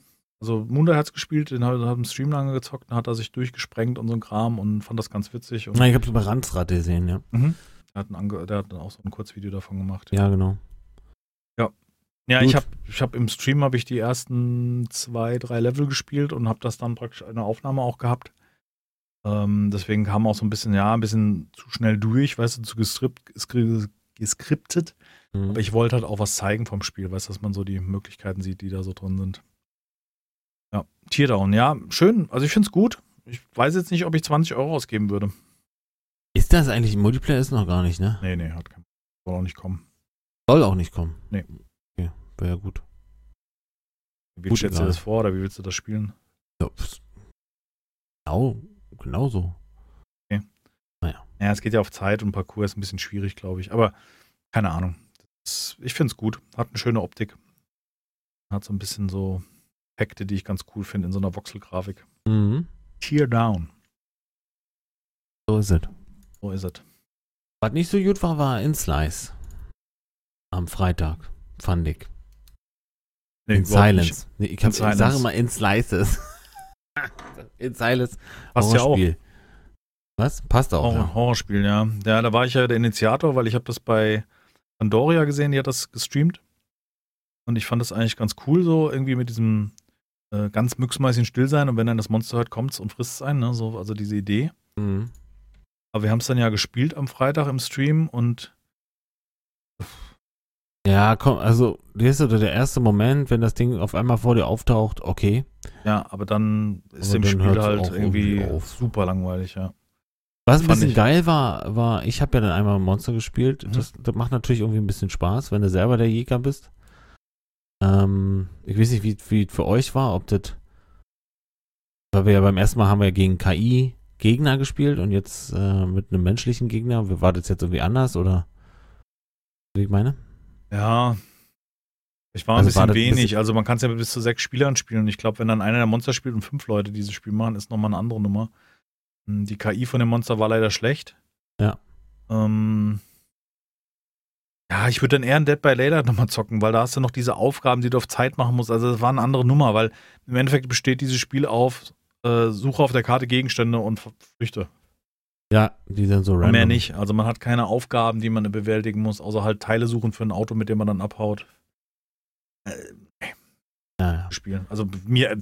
Also Munda hat's gespielt, den hat, hat im Stream lange gezockt, dann hat er sich durchgesprengt und so ein Kram und fand das ganz witzig. Und Na, ich hab's über Randsrad gesehen, ja. Mhm. der, hat der hat dann auch so ein Kurzvideo davon gemacht. Ja, genau. Ja, Gut. ich habe ich hab im Stream habe ich die ersten zwei, drei Level gespielt und habe das dann praktisch eine Aufnahme auch gehabt. Ähm, deswegen kam auch so ein bisschen, ja, ein bisschen zu schnell durch, weißt du, zu gestrippt, geskriptet. Mhm. Aber ich wollte halt auch was zeigen vom Spiel, weißt du, dass man so die Möglichkeiten sieht, die da so drin sind. Ja, Teardown, ja, schön. Also ich finde es gut. Ich weiß jetzt nicht, ob ich 20 Euro ausgeben würde. Ist das eigentlich Multiplayer? Ist noch gar nicht, ne? Nee, nee, hat kein Soll auch nicht kommen. Soll auch nicht kommen. Nee. Okay, wäre ja gut. Wie Gut, stellst du das vor oder wie willst du das spielen? Ja, genau, genau so. Ja, es geht ja auf Zeit und Parcours ist ein bisschen schwierig, glaube ich. Aber keine Ahnung. Das, ich finde es gut. Hat eine schöne Optik. Hat so ein bisschen so Effekte, die ich ganz cool finde in so einer Voxel-Grafik. Mhm. Tear down. So ist es. So ist es. Was nicht so gut war, war In Slice. Am Freitag, fand ich. Nee, in. Silence. Nee, ich, hab, ich Silence. sage immer In Slices. in Silence. Passt ja auch. Was? Passt auch, Horror, ja. Horrorspiel, ja. Ja, da war ich ja der Initiator, weil ich habe das bei Pandoria gesehen, die hat das gestreamt. Und ich fand das eigentlich ganz cool, so irgendwie mit diesem äh, ganz mücksmäuschen still sein und wenn dann das Monster hört, kommt's und frisst es ein, ne? So, also diese Idee. Mhm. Aber wir haben es dann ja gespielt am Freitag im Stream und Ja, komm, also, das ist der erste Moment, wenn das Ding auf einmal vor dir auftaucht, okay. ja, aber dann ist Aber dann Spiel halt irgendwie irgendwie super langweilig, ja. Was ein bisschen ich. geil war, war, ich habe ja dann einmal Monster gespielt. Mhm. Das, das macht natürlich irgendwie ein bisschen Spaß, wenn du selber der Jäger bist. Ähm, ich weiß nicht, wie wie es für euch war, ob das. Weil wir ja beim ersten Mal haben wir ja gegen KI Gegner gespielt und jetzt äh, mit einem menschlichen Gegner. War das jetzt irgendwie anders oder? Wie ich meine? Ja. Ich war Also ein bisschen war wenig. bisschen- also man kann es ja mit bis zu sechs Spielern spielen. Und ich glaube, wenn dann einer der Monster spielt und fünf Leute dieses Spiel machen, ist nochmal eine andere Nummer. Hm, Die KI von dem Monster war leider schlecht. Ja. Ähm, ja, ich würde dann eher ein Dead by Daylight nochmal zocken, weil da hast du noch diese Aufgaben, die du auf Zeit machen musst. Also das war eine andere Nummer, weil im Endeffekt besteht dieses Spiel auf äh, Suche auf der Karte Gegenstände und Flüchte. Ja, die sind so random. mehr nicht. Also man hat keine Aufgaben, die man bewältigen muss, außer halt Teile suchen für ein Auto, mit dem man dann abhaut. Äh, Ja, ja. spielen. Also mir,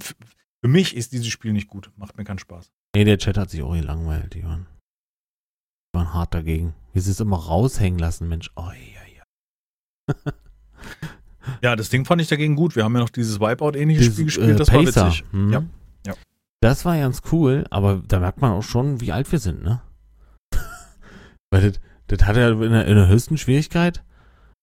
für mich ist dieses Spiel nicht gut. Macht mir keinen Spaß. Nee, der Chat hat sich auch gelangweilt. Die waren, die waren hart dagegen. Wie sie es immer raushängen lassen, Mensch. Oh, ja, ja. Ja, das Ding fand ich dagegen gut. Wir haben ja noch dieses Wipeout-ähnliche Spiel gespielt. äh, Das Pacer. war witzig. Mhm. Ja, ja. Das war ganz cool, aber da merkt man auch schon, wie alt wir sind, ne? Weil das, das hatte ja in der, in der höchsten Schwierigkeit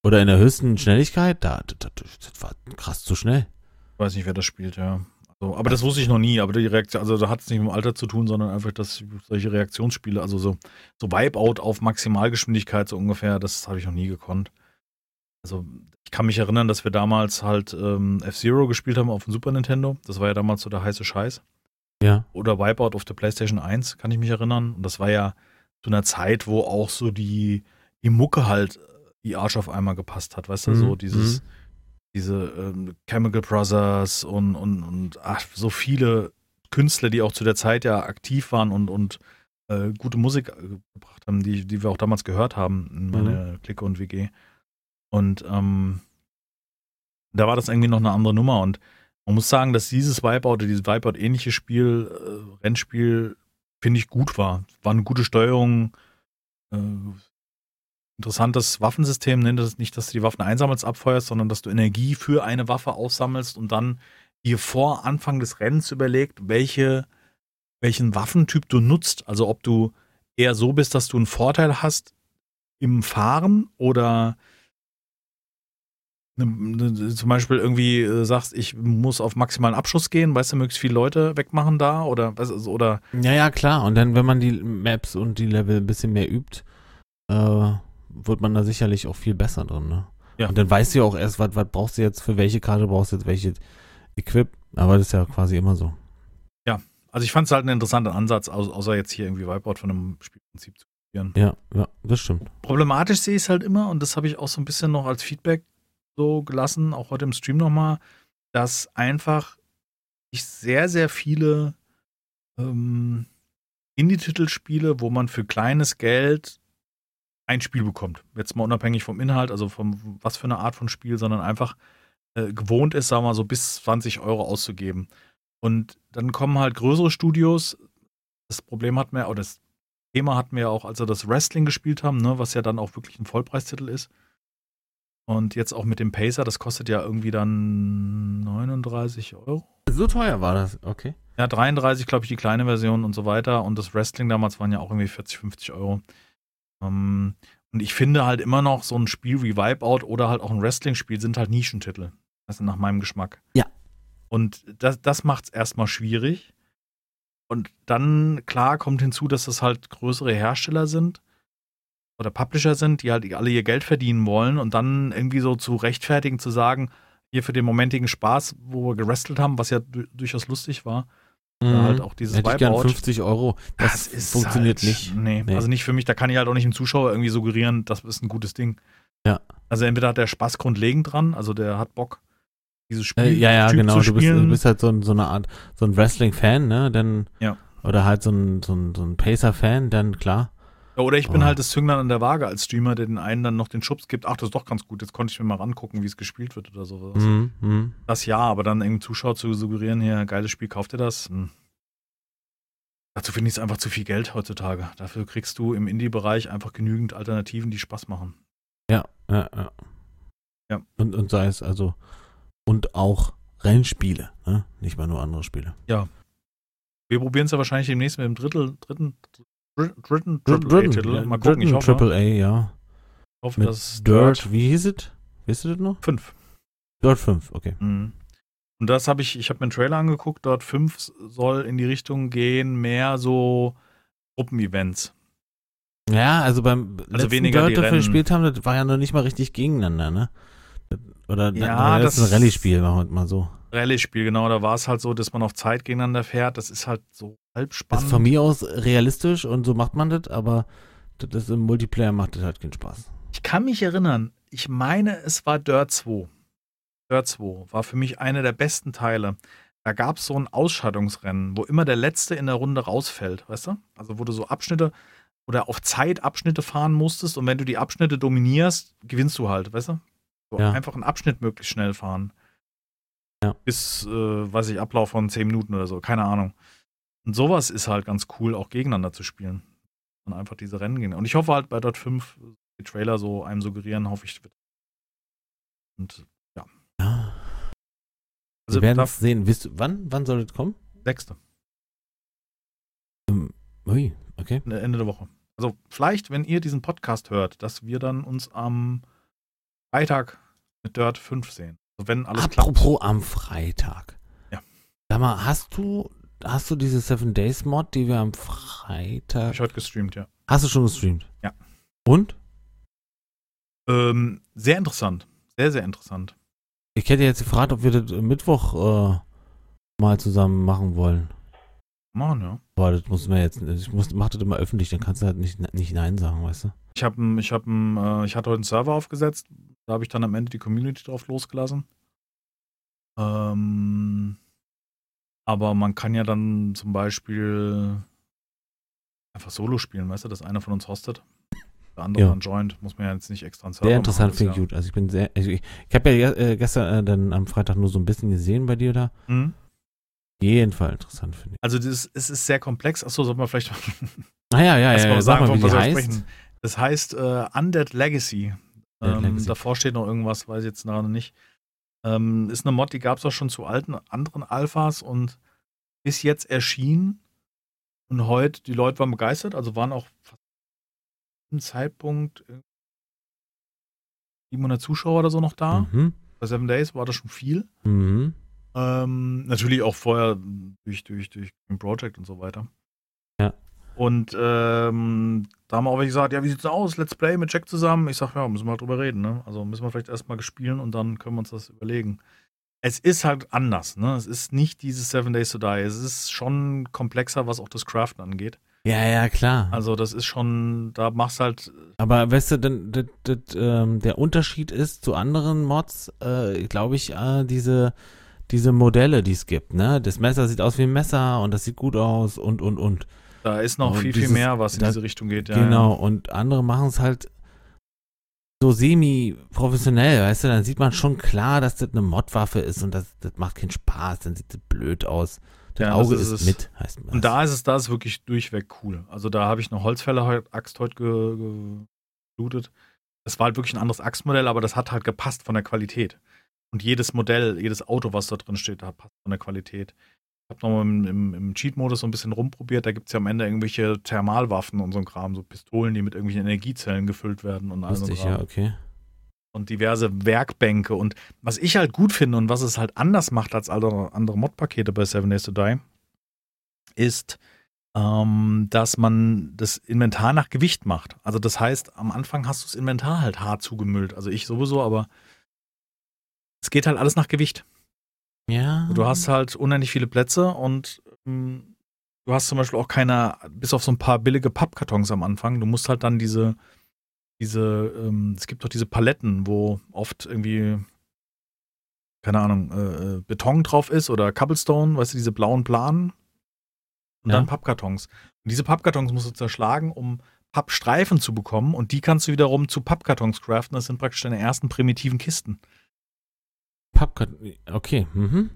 oder in der höchsten Schnelligkeit, da, das, das war krass zu schnell. Ich weiß nicht, wer das spielt, ja. Also, aber das wusste ich noch nie. Aber die Reaktion, also da hat es nicht mit dem Alter zu tun, sondern einfach, dass solche Reaktionsspiele, also so, so Wipeout auf Maximalgeschwindigkeit so ungefähr, das habe ich noch nie gekonnt. Also ich kann mich erinnern, dass wir damals halt ähm, F-Zero gespielt haben auf dem Super Nintendo. Das war ja damals so der heiße Scheiß. Ja. Oder Wipeout auf der PlayStation 1, kann ich mich erinnern. Und das war ja zu einer Zeit, wo auch so die, die Mucke halt wie Arsch auf einmal gepasst hat, weißt du, Mhm, so dieses, diese ähm, Chemical Brothers und, und, und ach, so viele Künstler, die auch zu der Zeit ja aktiv waren und, und äh, gute Musik äh, gebracht haben, die, die wir auch damals gehört haben in meiner Clique und WG. Und ähm, da war das irgendwie noch eine andere Nummer und man muss sagen, dass dieses Wipeout oder dieses Wipeout-ähnliche Spiel, äh, Rennspiel, finde ich gut war. War eine gute Steuerung, äh, interessantes Waffensystem, nennt es nicht, dass du die Waffen einsammelst, abfeuerst, sondern dass du Energie für eine Waffe aussammelst und dann dir vor Anfang des Rennens überlegt, welche, welchen Waffentyp du nutzt. Also ob du eher so bist, dass du einen Vorteil hast im Fahren oder ne, ne, zum Beispiel irgendwie äh, sagst, ich muss auf maximalen Abschuss gehen, weißt du, möglichst viele Leute wegmachen da oder was also, oder Ja, ja, klar. Und dann, wenn man die Maps und die Level ein bisschen mehr übt, äh, wird man da sicherlich auch viel besser drin, ne? Ja. Und dann weißt du ja auch erst, was, was brauchst du jetzt, für welche Karte brauchst du jetzt welche Equip. Aber das ist ja quasi immer so. also ich fand es halt einen interessanten Ansatz, au- außer jetzt hier irgendwie Wipeout von einem Spielprinzip zu kopieren. Ja, ja, das stimmt. Problematisch sehe ich es halt immer und das habe ich auch so ein bisschen noch als Feedback so gelassen, auch heute im Stream nochmal, dass einfach ich sehr, sehr viele ähm, Indie-Titel spiele, wo man für kleines Geld ein Spiel bekommt. Jetzt mal unabhängig vom Inhalt, also vom was für eine Art von Spiel, sondern einfach äh, gewohnt ist, sagen wir mal, so bis 20 Euro auszugeben. Und dann kommen halt größere Studios. Das Problem hat mir, oder das Thema hatten wir auch, als wir das Wrestling gespielt haben, ne, was ja dann auch wirklich ein Vollpreistitel ist. Und jetzt auch mit dem Pacer, das kostet ja irgendwie dann 39 Euro. So teuer war das, okay. Ja, 33, glaube ich, die kleine Version und so weiter. Und das Wrestling damals waren ja auch irgendwie 40, 50 Euro. Ähm, und ich finde halt immer noch, so ein Spiel wie Wipeout oder halt auch ein Wrestling-Spiel sind halt Nischentitel. Also nach meinem Geschmack. Ja. Und das, das macht es erstmal schwierig. Und dann, klar, kommt hinzu, dass das halt größere Hersteller sind oder Publisher sind, die halt alle ihr Geld verdienen wollen und dann irgendwie so zu rechtfertigen, zu sagen, hier für den momentigen Spaß, wo wir gerestelt haben, was ja du durchaus lustig war, oder halt auch dieses Mhm. Hätte ich gern Wipeout. 50 Euro. Das, funktioniert halt, nicht. Nee, Nee. also nicht für mich. Da kann ich halt auch nicht dem Zuschauer irgendwie suggerieren, das ist ein gutes Ding. Ja. Also entweder hat der Spaß grundlegend dran, also der hat Bock, dieses Spiel Äh, ja, ja, Typ genau. Du bist, du bist halt so, ein, so eine Art, so ein Wrestling-Fan, ne? Dann, Ja. Oder halt so ein, so ein, so ein Pacer-Fan, dann klar. Ja, Oder ich bin Oh. halt das Zünglein an der Waage als Streamer, der den einen dann noch den Schubs gibt. Ach, das ist doch ganz gut. Jetzt konnte ich mir mal rangucken, wie es gespielt wird oder sowas. Mhm, mhm. Das ja, aber dann irgendeinem Zuschauer zu suggerieren, hier, geiles Spiel, kauft ihr das? Hm. Dazu finde ich es einfach zu viel Geld heutzutage. Dafür kriegst du im Indie-Bereich einfach genügend Alternativen, die Spaß machen. Ja, ja, ja. Ja. Und, und sei es also, und auch Rennspiele, ne? Nicht mal nur andere Spiele. Wir probieren es ja wahrscheinlich demnächst mit dem Drittel, dritten, dr- dritten Dritten, Triple-A-Titel. Mal gucken, ich hoffe, Triple A, ja. hoffe Mit dass Dirt, wie hieß es? Wisst ihr das noch? 5. Dirt 5, okay. Mhm. Und das habe ich, ich habe mir einen Trailer angeguckt, dort 5 soll in die Richtung gehen, mehr so Gruppenevents. Ja, also beim letzten weniger Dirt, das wir gespielt haben, das war ja noch nicht mal richtig gegeneinander, ne? Oder Ja, das ist ein Rallye-Spiel, machen wir mal so. Rallye-Spiel, genau, da war es halt so, dass man auf Zeit gegeneinander fährt. Das ist halt so halb Das spannend. ist von mir aus realistisch und so macht man das, aber das im Multiplayer macht das halt keinen Spaß. Ich kann mich erinnern, ich meine, es war Dirt 2. Dirt 2 war für mich einer der besten Teile. Da gab es so ein Ausscheidungsrennen, wo immer der Letzte in der Runde rausfällt, weißt du? Also wo du so Abschnitte oder auf Zeit Abschnitte fahren musstest und wenn du die Abschnitte dominierst, gewinnst du halt, weißt du? So Ja. Einfach einen Abschnitt möglichst schnell fahren. Ja. Bis, äh, weiß ich, Ablauf von 10 Minuten oder so, keine Ahnung. Und sowas ist halt ganz cool, auch gegeneinander zu spielen. Und einfach diese Rennen gehen. Und ich hoffe halt bei Dot 5, die Trailer so einem suggerieren, hoffe ich. wird- Und Ja. also wir werden es sehen. Wisst, wann, wann soll das kommen? sechste, Ähm, ui, okay. Ende der Woche. Also vielleicht, wenn ihr diesen Podcast hört, dass wir dann uns am Freitag mit Dirt 5 sehen. Wenn alles Apropos am Freitag. Ja. Sag mal, hast du, hast du diese Seven Days Mod, die wir am klappt. Freitag. Hab ich heute gestreamt, ja. Hast du schon gestreamt? Ja. Und? Ähm, sehr interessant. Sehr, sehr interessant. Ich hätte jetzt gefragt, ob wir das Mittwoch äh, mal zusammen machen wollen. Machen, ja. Boah, das muss man jetzt, ich muss, mach das immer öffentlich, dann kannst du halt nicht, nicht Nein sagen, weißt du? Ich habe ich hab, äh, ich hatte heute einen Server aufgesetzt, da habe ich dann am Ende die Community drauf losgelassen. Ähm, aber man kann ja dann zum Beispiel einfach Solo spielen, weißt du, dass einer von uns hostet. Der andere Ja. dann joint, muss man ja jetzt nicht extra Sehr interessant, finde ich gut. Also ich bin sehr, ich, ich, ich habe ja äh, gestern äh, dann am Freitag nur so ein bisschen gesehen bei dir da. ja- Mhm. Jeden Fall interessant, finde ich. Also das, es ist sehr komplex. Achso, soll man vielleicht Naja, ja, erst ja, mal ja, sag mal, wie die heißt. sprechen. Das heißt äh, Undead Legacy. Ähm. Davor steht noch irgendwas, weiß ich jetzt gerade nicht. Ähm, ist eine Mod, die gab es auch schon zu alten anderen Alphas und ist jetzt erschienen. Und heute, die Leute waren begeistert, also waren auch fast im Zeitpunkt äh, 700 Zuschauer oder so noch da. Mhm. Bei Seven Days war das schon viel. Mhm. Ähm, natürlich auch vorher durch, durch, durch Project und so weiter. Und ähm, da haben auch welche gesagt, ja, wie sieht's denn aus? Let's Play mit Jack zusammen. Ich sag, ja, müssen wir halt drüber reden, ne? Also müssen wir vielleicht erstmal gespielen und dann können wir uns das überlegen. Es ist halt anders, ne? Es ist nicht dieses Seven Days to Die. Es ist schon komplexer, was auch das Craften angeht. Ja, ja, klar. Also das ist schon, da machst halt, Aber weißt du, denn, das, das, ähm, der Unterschied ist zu anderen Mods, äh, glaube ich, äh, diese, diese Modelle, die es gibt, ne? Das Messer sieht aus wie ein Messer und das sieht gut aus und, und, und. Da ist noch Und viel, dieses- viel mehr, was in da- diese Richtung geht. Ja, genau, und andere machen es halt so semi-professionell, weißt du? Dann sieht man schon klar, dass das eine Modwaffe ist und das, das macht keinen Spaß, dann sieht das blöd aus. Das Ja, das Auge ist ist, es. mit, heißt das. Und da ist es, da ist wirklich durchweg cool. Also da habe ich eine Holzfäller-Axt heute ge gelootet. Das war halt wirklich ein anderes Axtmodell, aber das hat halt gepasst von der Qualität. Und jedes Modell, jedes Auto, was da drin steht, da passt von der Qualität. Habe nochmal im, im, im Cheat-Modus so ein bisschen rumprobiert. Da gibt es ja am Ende irgendwelche Thermalwaffen und so ein Kram, so Pistolen, die mit irgendwelchen Energiezellen gefüllt werden und all so ein Lustig, ja, okay. und diverse Werkbänke. Und was ich halt gut finde und was es halt anders macht als andere, andere Mod-Pakete bei Seven Days to Die, ist, ähm, dass man das Inventar nach Gewicht macht. Also das heißt, am Anfang hast du das Inventar halt hart zugemüllt. Also ich sowieso, aber es geht halt alles nach Gewicht. Ja. Du hast halt unendlich viele Plätze und ähm, du hast zum Beispiel auch keine, bis auf so ein paar billige Pappkartons am Anfang, du musst halt dann diese, diese, ähm, es gibt doch diese Paletten, wo oft irgendwie, keine Ahnung, äh, äh, Beton drauf ist oder Cobblestone, weißt du, diese blauen Planen und Ja. dann Pappkartons. Und diese Pappkartons musst du zerschlagen, um Pappstreifen zu bekommen und die kannst du wiederum zu Pappkartons craften. Das sind praktisch deine ersten primitiven Kisten. Pappkarton. Okay, mhm.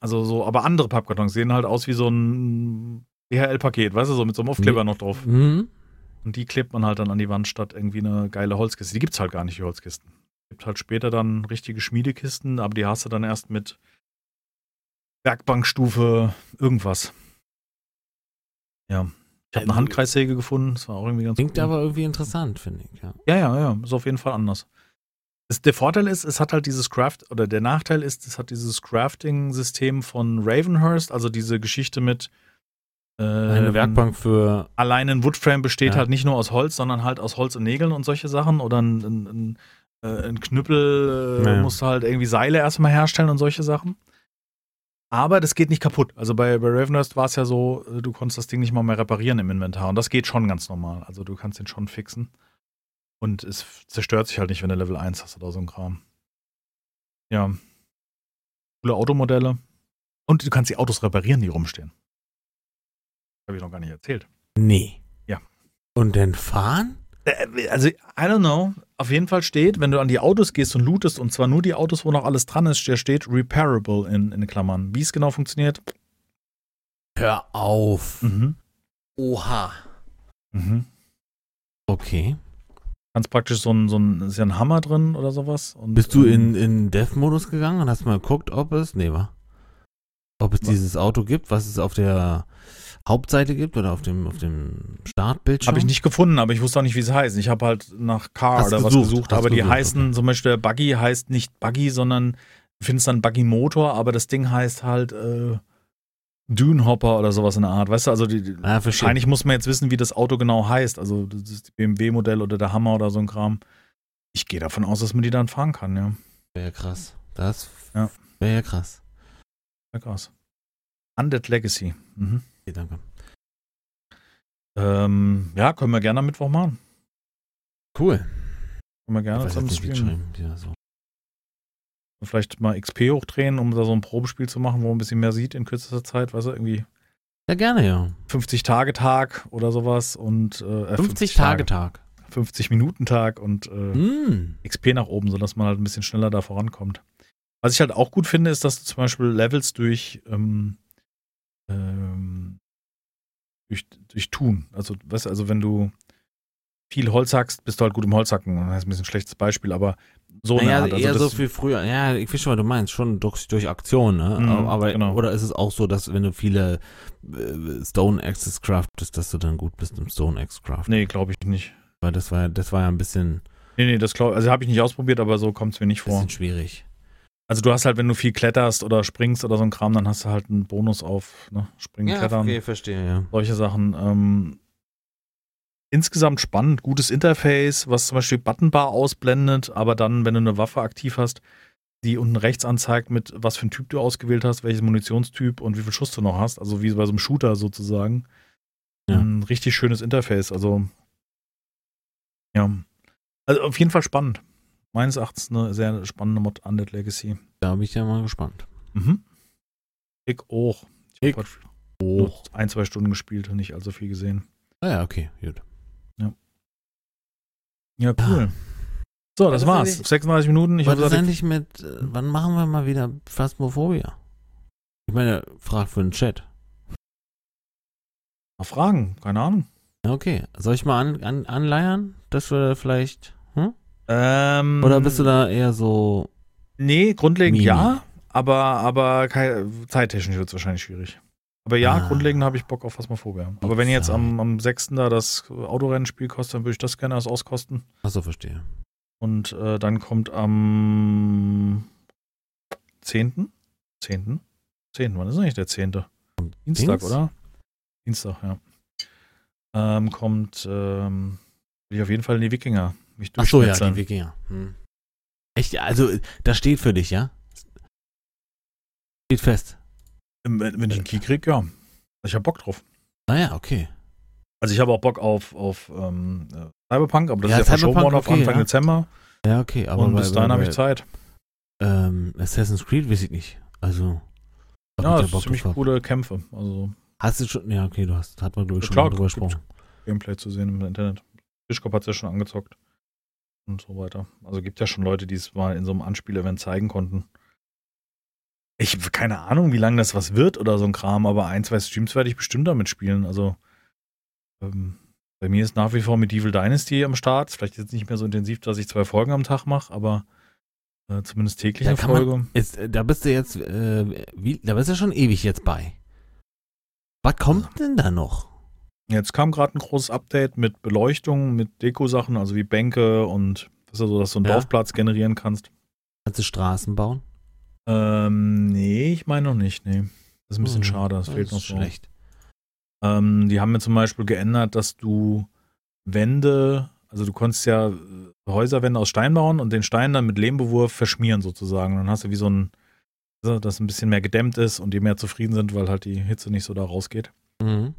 Also so, aber andere Pappkartons sehen halt aus wie so ein DHL-Paket, weißt du, so mit so einem Aufkleber noch drauf. Mhm. Und die klebt man halt dann an die Wand statt irgendwie eine geile Holzkiste. Die gibt's halt gar nicht, die Holzkisten. Gibt halt später dann richtige Schmiedekisten, aber die hast du dann erst mit Werkbankstufe irgendwas. Ja. Ich habe eine Also- Handkreissäge gefunden, das war auch irgendwie ganz Klingt cool. aber irgendwie interessant, finde ich, ja. Ja, ja, ja, ist auf jeden Fall anders. Es, der Vorteil ist, es hat halt dieses Craft, oder der Nachteil ist, es hat dieses Crafting-System von Ravenhurst, also diese Geschichte mit äh, Eine Werkbank für. Allein ein Woodframe besteht Ja. halt nicht nur aus Holz, sondern halt aus Holz und Nägeln und solche Sachen. Oder ein, ein, ein, äh, ein Knüppel äh, Ja. musst du halt irgendwie Seile erstmal herstellen und solche Sachen. Aber das geht nicht kaputt. Also bei, bei Ravenhurst war es ja so, äh, du konntest das Ding nicht mal mehr reparieren im Inventar. Und das geht schon ganz normal. Also du kannst den schon fixen. Und es zerstört sich halt nicht, wenn du Level 1 hast oder so ein Kram. Ja. Coole Automodelle. Und du kannst die Autos reparieren, die rumstehen. Habe ich noch gar nicht erzählt. Nee. Ja. Und dann fahren? Äh, Also, I don't know. Auf jeden Fall steht, wenn du an die Autos gehst und lootest, und zwar nur die Autos, wo noch alles dran ist, der steht repairable in, in Klammern. Wie es genau funktioniert? Hör auf. Mhm. Oha. Mhm. Okay. Ganz praktisch so ein, so ein, ist ja ein Hammer drin oder sowas. Und, Bist du ähm, in, in Dev-Modus gegangen und hast mal geguckt, ob es. Nee, wa? Ob es Was? dieses Auto gibt, was es auf der Hauptseite gibt oder auf dem, auf dem Startbildschirm? Habe ich nicht gefunden, aber ich wusste auch nicht, wie es heißt. Ich habe halt nach Car Hast oder was gesucht, gesucht, hast aber die gesucht, heißen, okay. zum Beispiel der Buggy heißt nicht Buggy, sondern du findest dann Buggy Motor, aber das Ding heißt halt äh, Dune Hopper oder sowas in der Art. Weißt du, also die, Ah, wahrscheinlich muss man jetzt wissen, wie das Auto genau heißt. Also das BMW-Modell oder der Hammer oder so ein Kram. Ich gehe davon aus, dass man die dann fahren kann, ja. Wäre krass. Das Ja. wäre ja krass. Ja, krass. Undead Legacy. Mhm. Okay, danke. Ähm, ja, können wir gerne am Mittwoch machen. Cool. Können wir gerne zusammen geschrieben. Ja, so. Vielleicht mal XP hochdrehen, um da so ein Probespiel zu machen, wo man ein bisschen mehr sieht in kürzester Zeit. Weißt du, irgendwie ja, gerne, ja. 50-Tage-Tag oder sowas und äh, 50 Tage Tag. 50-Minuten-Tag und äh, Mm. XP nach oben, sodass man halt ein bisschen schneller da vorankommt. Was ich halt auch gut finde, ist, dass du zum Beispiel Levels durch, ähm, ähm, durch, durch Tun. Also, weißt du, also wenn du viel Holz hackst, bist du halt gut im Holzhacken. Das ist ein bisschen ein schlechtes Beispiel, aber so eine Naja, Art. Also eher so viel früher. Ja, ich weiß schon, was du meinst. Schon durch, durch Aktion, ne? Mhm, Aber, genau. oder ist es auch so, dass wenn du viele äh, Stone Axes craftest, dass du dann gut bist im Stone Axe Craft? Nee, glaube ich nicht. Weil das war, das war ja ein bisschen, Nee, nee, das glaube also habe ich nicht ausprobiert, aber so kommt es mir nicht vor. bisschen schwierig. Also du hast halt, wenn du viel kletterst oder springst oder so ein Kram, dann hast du halt einen Bonus auf ne? Springen, Klettern. verstehe, ja. solche Sachen. Ähm, insgesamt spannend, gutes Interface, was zum Beispiel Buttonbar ausblendet, aber dann, wenn du eine Waffe aktiv hast, die unten rechts anzeigt, mit was für ein Typ du ausgewählt hast, welches Munitionstyp und wie viel Schuss du noch hast. Also wie bei so einem Shooter sozusagen. Ja. Ein richtig schönes Interface. Also ja. Also auf jeden Fall spannend. Meines Erachtens eine sehr spannende Mod Undead Legacy. Da bin ich ja mal gespannt. Mhm. Ich auch. Ich habe nur ein, zwei Stunden gespielt und nicht allzu viel gesehen. Ah ja, okay, gut. Ja, cool. So, das war's. eigentlich- 36 Minuten. Ich Was habe ist eigentlich mit, äh, wann machen wir mal wieder Phasmophobia? Ich meine, frag für den Chat. mal Fragen. Keine Ahnung. Ja, Okay, soll ich mal an, an, anleiern, dass wir vielleicht, hm? Ähm, Oder bist du da eher so, Nee, grundlegend Mimi? ja, aber, aber zeittechnisch wird es wahrscheinlich schwierig. Aber ja, Ah. grundlegend habe ich Bock auf Phasmophobia. Aber wenn jetzt am, am 6. da das Autorennenspiel kostet, dann würde ich das gerne als auskosten. achso, verstehe. Und äh, dann kommt am 10. 10. 10. Wann ist eigentlich der 10.? Dienstag, Dings? oder? Dienstag, ja. Ähm, kommt ähm, will ich auf jeden Fall in die Wikinger. Mich Achso, ja, durchschnetzeln. die Wikinger. Hm. Echt, also, das steht für dich, ja? Steht fest. Wenn ich einen Key krieg, ja. Ich habe Bock drauf. Naja, okay. Also ich habe auch Bock auf, auf ähm, äh, Cyberpunk, aber das Ja, ist ja verschoben Cyberpunk, worden auf okay, Anfang ja. Dezember. Ja, okay, aber und bis dahin habe ich Zeit. Ähm, Assassin's Creed weiß ich nicht. Also. Ja, das sind ziemlich drauf. coole Kämpfe. Also Hast du schon, ja, okay, du hast, hat man, glaube ich, schon klar, drüber gesprochen. Gameplay zu sehen im Internet. Fischkopf hat es ja schon angezockt. Und so weiter. Also gibt ja schon Leute, die es mal in so einem Anspielevent zeigen konnten. Ich habe keine Ahnung, wie lange das was wird oder so ein Kram, aber ein, zwei Streams werde ich bestimmt damit spielen. Also ähm, bei mir ist nach wie vor Medieval Dynasty am Start. Vielleicht jetzt nicht mehr so intensiv, dass ich zwei Folgen am Tag mache, aber äh, zumindest täglich Da eine kann man- Folge. Ist, äh, da bist du jetzt, äh, wie, da bist du schon ewig jetzt bei. Was kommt denn da noch? Jetzt kam gerade ein großes Update mit Beleuchtung, mit Deko-Sachen, also wie Bänke und dass du so, dass du einen Ja. Dorfplatz generieren kannst. Kannst du Straßen bauen? Ähm, nee, ich meine noch nicht, nee. Das ist ein bisschen Hm, schade, das, fehlt ist noch so. schlecht. Ähm, die haben mir zum Beispiel geändert, dass du Wände, also du konntest ja äh, Häuserwände aus Stein bauen und den Stein dann mit Lehmbewurf verschmieren sozusagen. Dann hast du wie so ein, das ein bisschen mehr gedämmt ist und die mehr zufrieden sind, weil halt die Hitze nicht so da rausgeht. Mhm.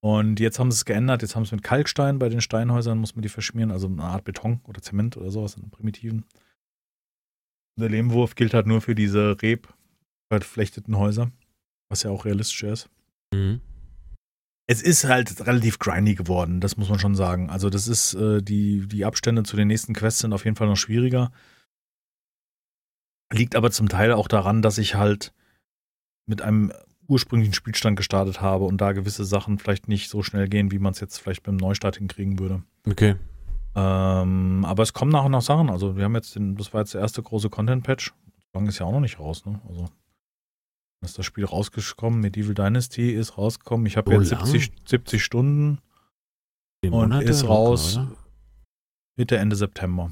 Und jetzt haben sie es geändert, jetzt haben sie es mit Kalkstein bei den Steinhäusern, muss man die verschmieren, also eine Art Beton oder Zement oder sowas, einen primitiven. Der Lehmwurf gilt halt nur für diese Reb verflechteten Häuser, was ja auch realistischer ist. Mhm. Es ist halt relativ grindy geworden, das muss man schon sagen. Also das ist, äh, die, die Abstände zu den nächsten Quests sind auf jeden Fall noch schwieriger. Liegt aber zum Teil auch daran, dass ich halt mit einem ursprünglichen Spielstand gestartet habe und da gewisse Sachen vielleicht nicht so schnell gehen, wie man es jetzt vielleicht beim Neustart hinkriegen würde. Okay. Ähm, aber es kommen nach und nach Sachen. Also wir haben jetzt den, das war jetzt der erste große Content-Patch. So lange ist ja auch noch nicht raus, ne? Also ist das Spiel rausgekommen, Medieval Dynasty ist rausgekommen. Ich habe So jetzt lang? 70, 70 Stunden und ist raus oder? Mitte Ende September.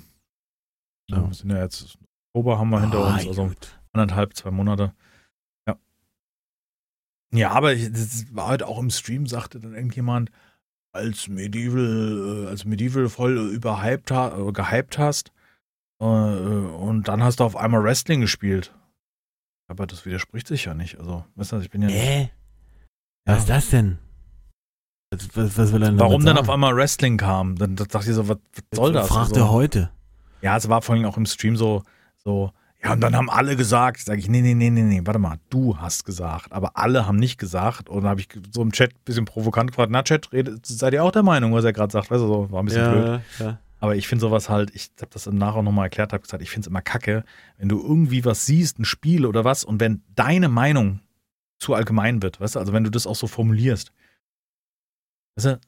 Ja. Ja. wir sind ja jetzt Oktober haben wir hinter Ah, uns, also gut. anderthalb, zwei Monate. Ja. Ja, aber ich- das war halt auch im Stream, sagte dann irgendjemand, als Medieval, äh, als Medieval voll überhyped äh, gehypt hast äh, und dann hast du auf einmal Wrestling gespielt. Aber das widerspricht sich ja nicht. Also, weißt du, ich bin ja nicht, Äh? Was ist das denn? Was, was, was will er denn Warum dann auf einmal Wrestling kam, dann dachte ich so, was, was soll das? Fragt Also, er heute. Ja, es war vor allem auch im Stream so, so, ja, und dann haben alle gesagt, sage ich, nee, nee, nee, nee, nee, warte mal, du hast gesagt, aber alle haben nicht gesagt. Und dann habe ich so im Chat ein bisschen provokant gefragt, na Chat, redet, seid ihr auch der Meinung, was er gerade sagt? Weißt du, so, war ein bisschen blöd. ja. Aber ich finde sowas halt, ich habe das nachher nochmal erklärt, habe gesagt, ich finde es immer kacke, wenn du irgendwie was siehst, ein Spiel oder was, und wenn deine Meinung zu allgemein wird, weißt du, also wenn du das auch so formulierst. Weißt du,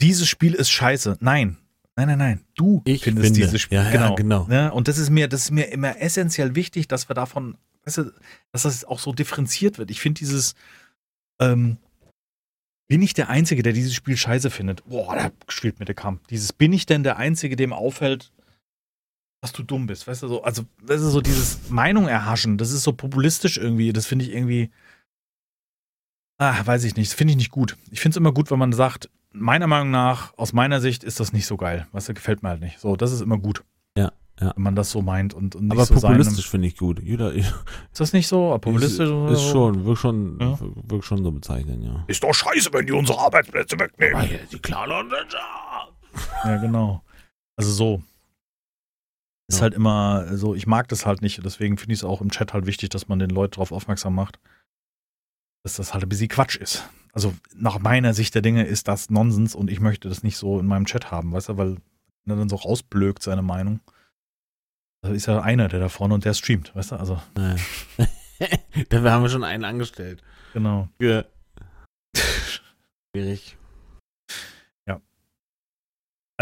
dieses Spiel ist scheiße. Nein. Nein, nein, nein. Du Ich findest finde. dieses Spiel. Ja, ja, genau. genau. Ne? Und das ist mir, das ist mir immer essentiell wichtig, dass wir davon, weißt du, dass das auch so differenziert wird. Ich finde dieses, ähm, bin ich der Einzige, der dieses Spiel scheiße findet? Boah, da spielt mir der Kampf. Dieses, bin ich denn der Einzige, dem auffällt, dass du dumm bist? Weißt du, so, also, das ist so dieses Meinung erhaschen, das ist so populistisch irgendwie, das finde ich irgendwie, ah, weiß ich nicht, das finde ich nicht gut. Ich finde es immer gut, wenn man sagt, meiner Meinung nach, aus meiner Sicht ist das nicht so geil. Weißt du, gefällt mir halt nicht. So, das ist immer gut. Ja, ja. Wenn man das so meint und, und nicht Aber so populistisch finde ich gut. Jeder, ist das nicht so? Populistisch? ist, oder ist so? schon, wird schon, Ja. wird schon so bezeichnen, ja. Ist doch scheiße, wenn die unsere Arbeitsplätze wegnehmen. die klaren Ninja. Ja, genau. Also so. Ist Ja. halt immer so, ich mag das halt nicht, deswegen finde ich es auch im Chat halt wichtig, dass man den Leuten darauf aufmerksam macht, dass das halt ein bisschen Quatsch ist. Also nach meiner Sicht der Dinge ist das Nonsens und ich möchte das nicht so in meinem Chat haben, weißt du, weil wenn er dann so rausblökt seine Meinung. Da ist ja einer, der da vorne und der streamt, weißt du, also Naja. Dafür haben wir schon einen angestellt. genau. Ja. Schwierig.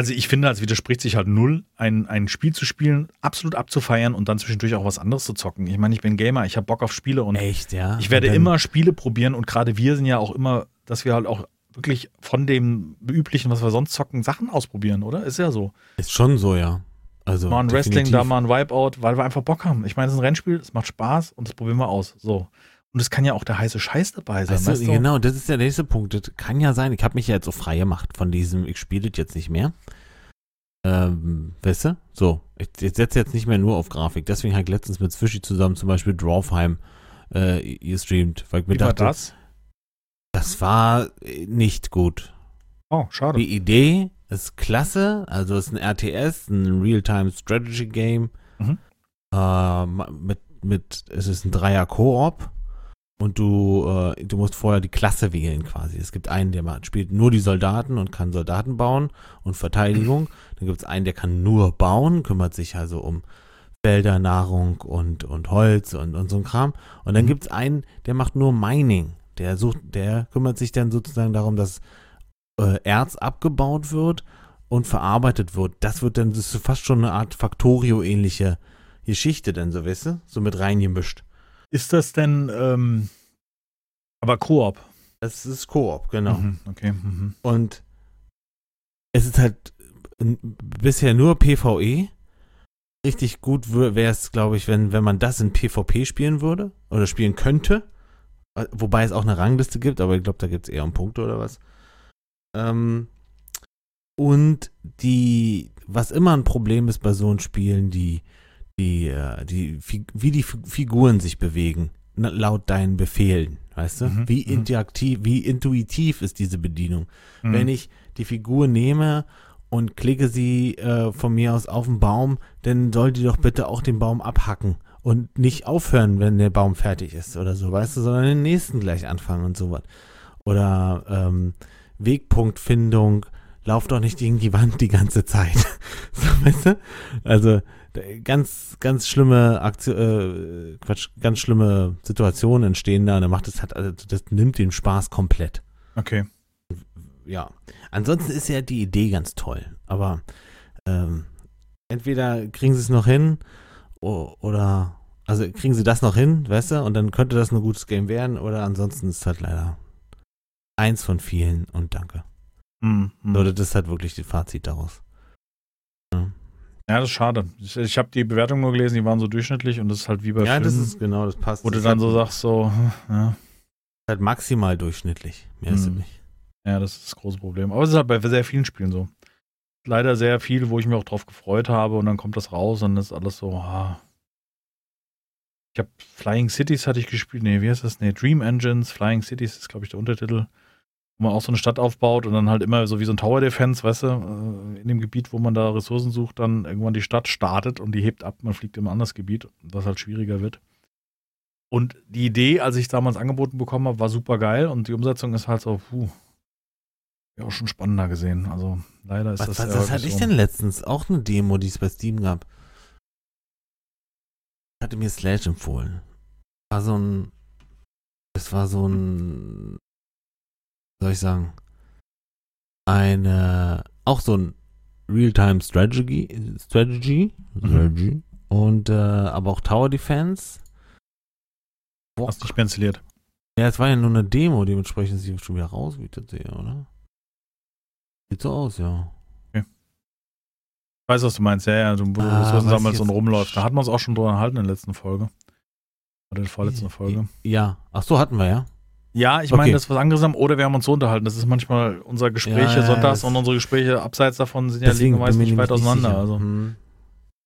Also ich finde, es widerspricht sich halt null, ein, ein Spiel zu spielen, absolut abzufeiern und dann zwischendurch auch was anderes zu zocken. Ich meine, ich bin Gamer, ich habe Bock auf Spiele und Echt, ja? Ich werde immer Spiele probieren und gerade wir sind ja auch immer, dass wir halt auch wirklich von dem üblichen, was wir sonst zocken, Sachen ausprobieren, oder? Ist ja so. Ist schon so, ja. Also, Mal ein Wrestling, definitiv. da mal ein Wipeout, weil wir einfach Bock haben. Ich meine, es ist ein Rennspiel, es macht Spaß und das probieren wir aus. So. Und es kann ja auch der heiße Scheiß dabei sein, Weißt du, weißt du? Genau, das ist der nächste Punkt. Das kann ja sein. Ich habe mich ja jetzt so frei gemacht von diesem, ich spiele das jetzt nicht mehr. Ähm, weißt du? So, ich, ich setze jetzt nicht mehr nur auf Grafik. Deswegen habe ich letztens mit Zwischi zusammen zum Beispiel Drawfheim äh, gestreamt. Weil ich mir Wie war dachte, das? das war nicht gut. Oh, schade. Die Idee ist klasse. Also es ist ein RTS, ein Real-Time Strategy Game. Mhm. Äh, mit, mit, es ist ein Dreier-Koop. Und du, äh, du musst vorher die Klasse wählen quasi. Es gibt einen, der macht, spielt nur die Soldaten und kann Soldaten bauen und Verteidigung. Dann gibt es einen, der kann nur bauen, kümmert sich also um Felder, Nahrung und, und Holz und, und so ein Kram. Und dann Mhm. gibt es einen, der macht nur Mining. Der sucht, der kümmert sich dann sozusagen darum, dass äh, Erz abgebaut wird und verarbeitet wird. Das wird dann, das ist fast schon eine Art Factorio-ähnliche Geschichte dann so, weißt du? So mit reingemischt. Ist das denn, ähm, aber Koop? Das ist Koop, genau. Mhm, okay. Mhm. Und es ist halt bisher nur PvE. Richtig gut wäre es, glaube ich, wenn, wenn man das in PvP spielen würde oder spielen könnte. Äh, Wobei es auch eine Rangliste gibt, aber ich glaube, da gibt es eher um Punkte oder was. Ähm, und die, was immer ein Problem ist bei so einen Spielen, die, die, äh, die, wie die Fi- Figuren sich bewegen, laut deinen Befehlen, weißt du? Mhm, Wie mhm. interaktiv, wie intuitiv ist diese Bedienung? Mhm. Wenn ich die Figur nehme und klicke sie äh, von mir aus auf den Baum, dann soll die doch bitte auch den Baum abhacken und nicht aufhören, wenn der Baum fertig ist oder so, weißt du, sondern den nächsten gleich anfangen und sowas. Oder ähm, Wegpunktfindung, lauf doch nicht gegen die Wand die ganze Zeit. so, weißt du? Also ganz, ganz schlimme Aktion, äh, Quatsch, ganz schlimme Situationen entstehen da und dann macht es halt, also das nimmt den Spaß komplett Okay. ja. Ansonsten ist ja die Idee ganz toll, aber ähm, entweder kriegen sie es noch hin oder also kriegen sie das noch hin, weißt du, und dann könnte das ein gutes Game werden oder ansonsten ist es halt leider eins von vielen und danke. Mhm. mhm. Oder das ist halt wirklich das Fazit daraus. Ja, das ist schade. Ich, ich habe die Bewertung nur gelesen, die waren so durchschnittlich und das ist halt wie bei ja das Filmen, ist genau, das passt. wo du Das dann so sagst, so, ja, halt maximal durchschnittlich. Mehr ist Mhm. nicht. ja, das ist das große Problem. Aber es ist halt bei sehr vielen Spielen so. Leider sehr viel, wo ich mich auch drauf gefreut habe und dann kommt das raus und das ist alles so, ah. Ich habe Flying Cities hatte ich gespielt, nee, wie heißt das? Nee, Dream Engines, Flying Cities ist, glaube ich, der Untertitel. Wo man auch so eine Stadt aufbaut und dann halt immer so wie so ein Tower Defense, weißt du, äh, in dem Gebiet, wo man da Ressourcen sucht, dann irgendwann die Stadt startet und die hebt ab, man fliegt in ein anderes Gebiet, was halt schwieriger wird. Und die Idee, als ich damals angeboten bekommen habe, war super geil und die Umsetzung ist halt so, puh, ja auch schon spannender gesehen. Also leider ist Was, das was, was hatte ich denn letztens? Auch eine Demo, die es bei Steam gab. Hatte mir Slash empfohlen. War so ein. Es war so ein. Soll ich sagen? Eine. Auch so ein Real-Time Strategy. Strategy. Mhm. Strategy. Und, äh, aber auch Tower Defense. Hast nicht mehr installiert. Ja, es war ja nur eine Demo, dementsprechend sieht es schon wieder raus, wie ich das sehe, oder? Sieht so aus, ja. Ich weiß, was du meinst. Ja, ja, du Ah, Ressourcen weiß sammelst und rumläufst. Da hatten wir uns auch schon drüber erhalten in der letzten Folge. Oder der vorletzten Folge. Ja. Ach so, hatten wir, ja. Ja, ich Okay. meine, das was anderes haben, oder wir haben uns so unterhalten. Das ist manchmal unser Gespräche Ja, ja, sonntags das- und unsere Gespräche abseits davon sind ja liegen meist nicht weit auseinander. sicher. Also, Hm.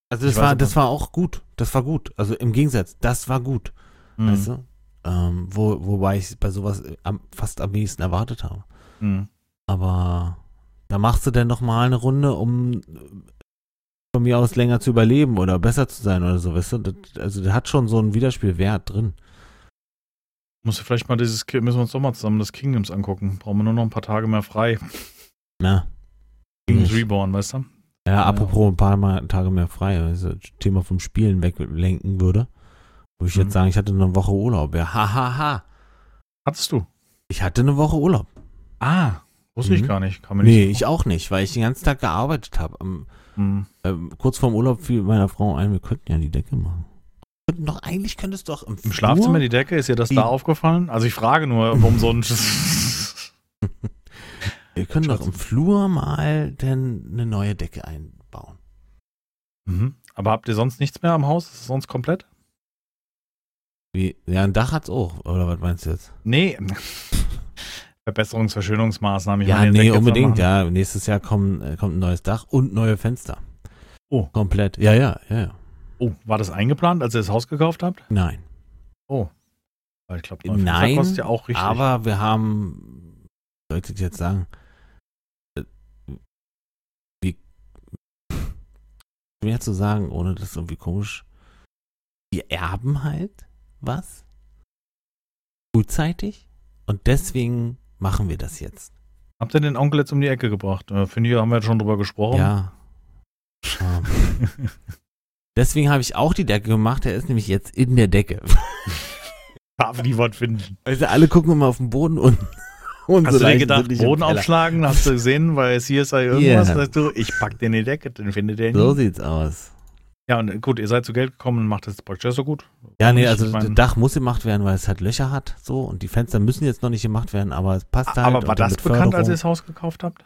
Also das war, das war auch gut. Das war gut. Also im Gegensatz, das war gut. hm, Weißt du? Ähm, wo, wobei ich bei sowas äh, am, fast am wenigsten erwartet habe. hm. Aber da machst du dann noch mal eine Runde, um von mir aus länger zu überleben oder besser zu sein oder so, weißt du? Das, also der hat schon so einen Wiederspielwert drin. Musst du vielleicht mal dieses, müssen wir uns doch mal zusammen das Kingdoms angucken. Brauchen wir nur noch ein paar Tage mehr frei. Na. Kingdoms. Reborn, weißt du? Ja, apropos ein paar mal, Tage mehr frei, also das Thema vom Spielen weglenken würde. Würde ich Mhm. jetzt sagen, ich hatte eine Woche Urlaub. Ja, hahaha. Ha, ha. Hattest du? Ich hatte eine Woche Urlaub. Ah, wusste ich Mhm. gar nicht. Kann mir Nee, nicht ich auch nicht, weil ich den ganzen Tag gearbeitet habe. Am- Hm. ähm, kurz vorm Urlaub fiel meiner Frau ein, wir könnten ja die Decke machen. Könnten doch, eigentlich könnte es doch im, Im Schlafzimmer die Decke, ist dir das Die- da aufgefallen? Also ich frage nur, um so ein. Wir können doch im Flur mal denn eine neue Decke einbauen. mhm. Aber habt ihr sonst nichts mehr am Haus? Ist es sonst komplett? Wie, ja, ein Dach hat's auch, oder was meinst du jetzt? Nee. Verbesserungs-, Verschönerungsmaßnahmen. Ich ja, nee, unbedingt. Ja, nächstes Jahr kommen, äh, kommt ein neues Dach und neue Fenster. Oh. Komplett. Ja, ja, ja, ja. Oh, war das eingeplant, als ihr das Haus gekauft habt? Nein. Oh. Weil ich glaube, Nein, kostet ja auch richtig. Aber wir haben, sollte ich jetzt sagen, äh, wie, schwer zu sagen, ohne das irgendwie komisch. Wir erben halt was. Frühzeitig. Und deswegen machen wir das jetzt. Habt ihr den Onkel jetzt um die Ecke gebracht? Äh, Finde ich, haben wir jetzt schon drüber gesprochen. Ja. Ähm, deswegen habe ich auch die Decke gemacht. Er ist nämlich jetzt in der Decke. Darf niemand finden. Also alle gucken immer auf den Boden und Hast du dir gedacht, Boden aufschlagen? Hast du gesehen, weil CSI irgendwas? Ja. Sagst du, ich pack den in die Decke, den findet der nie. So sieht's aus. Ja, und gut, ihr seid zu Geld gekommen und macht das praktisch so gut. Ja, nee, also das Dach muss gemacht werden, weil es halt Löcher hat, so und die Fenster müssen jetzt noch nicht gemacht werden, aber es passt halt. Aber und war dann das bekannt, als Förderung, ihr das Haus gekauft habt?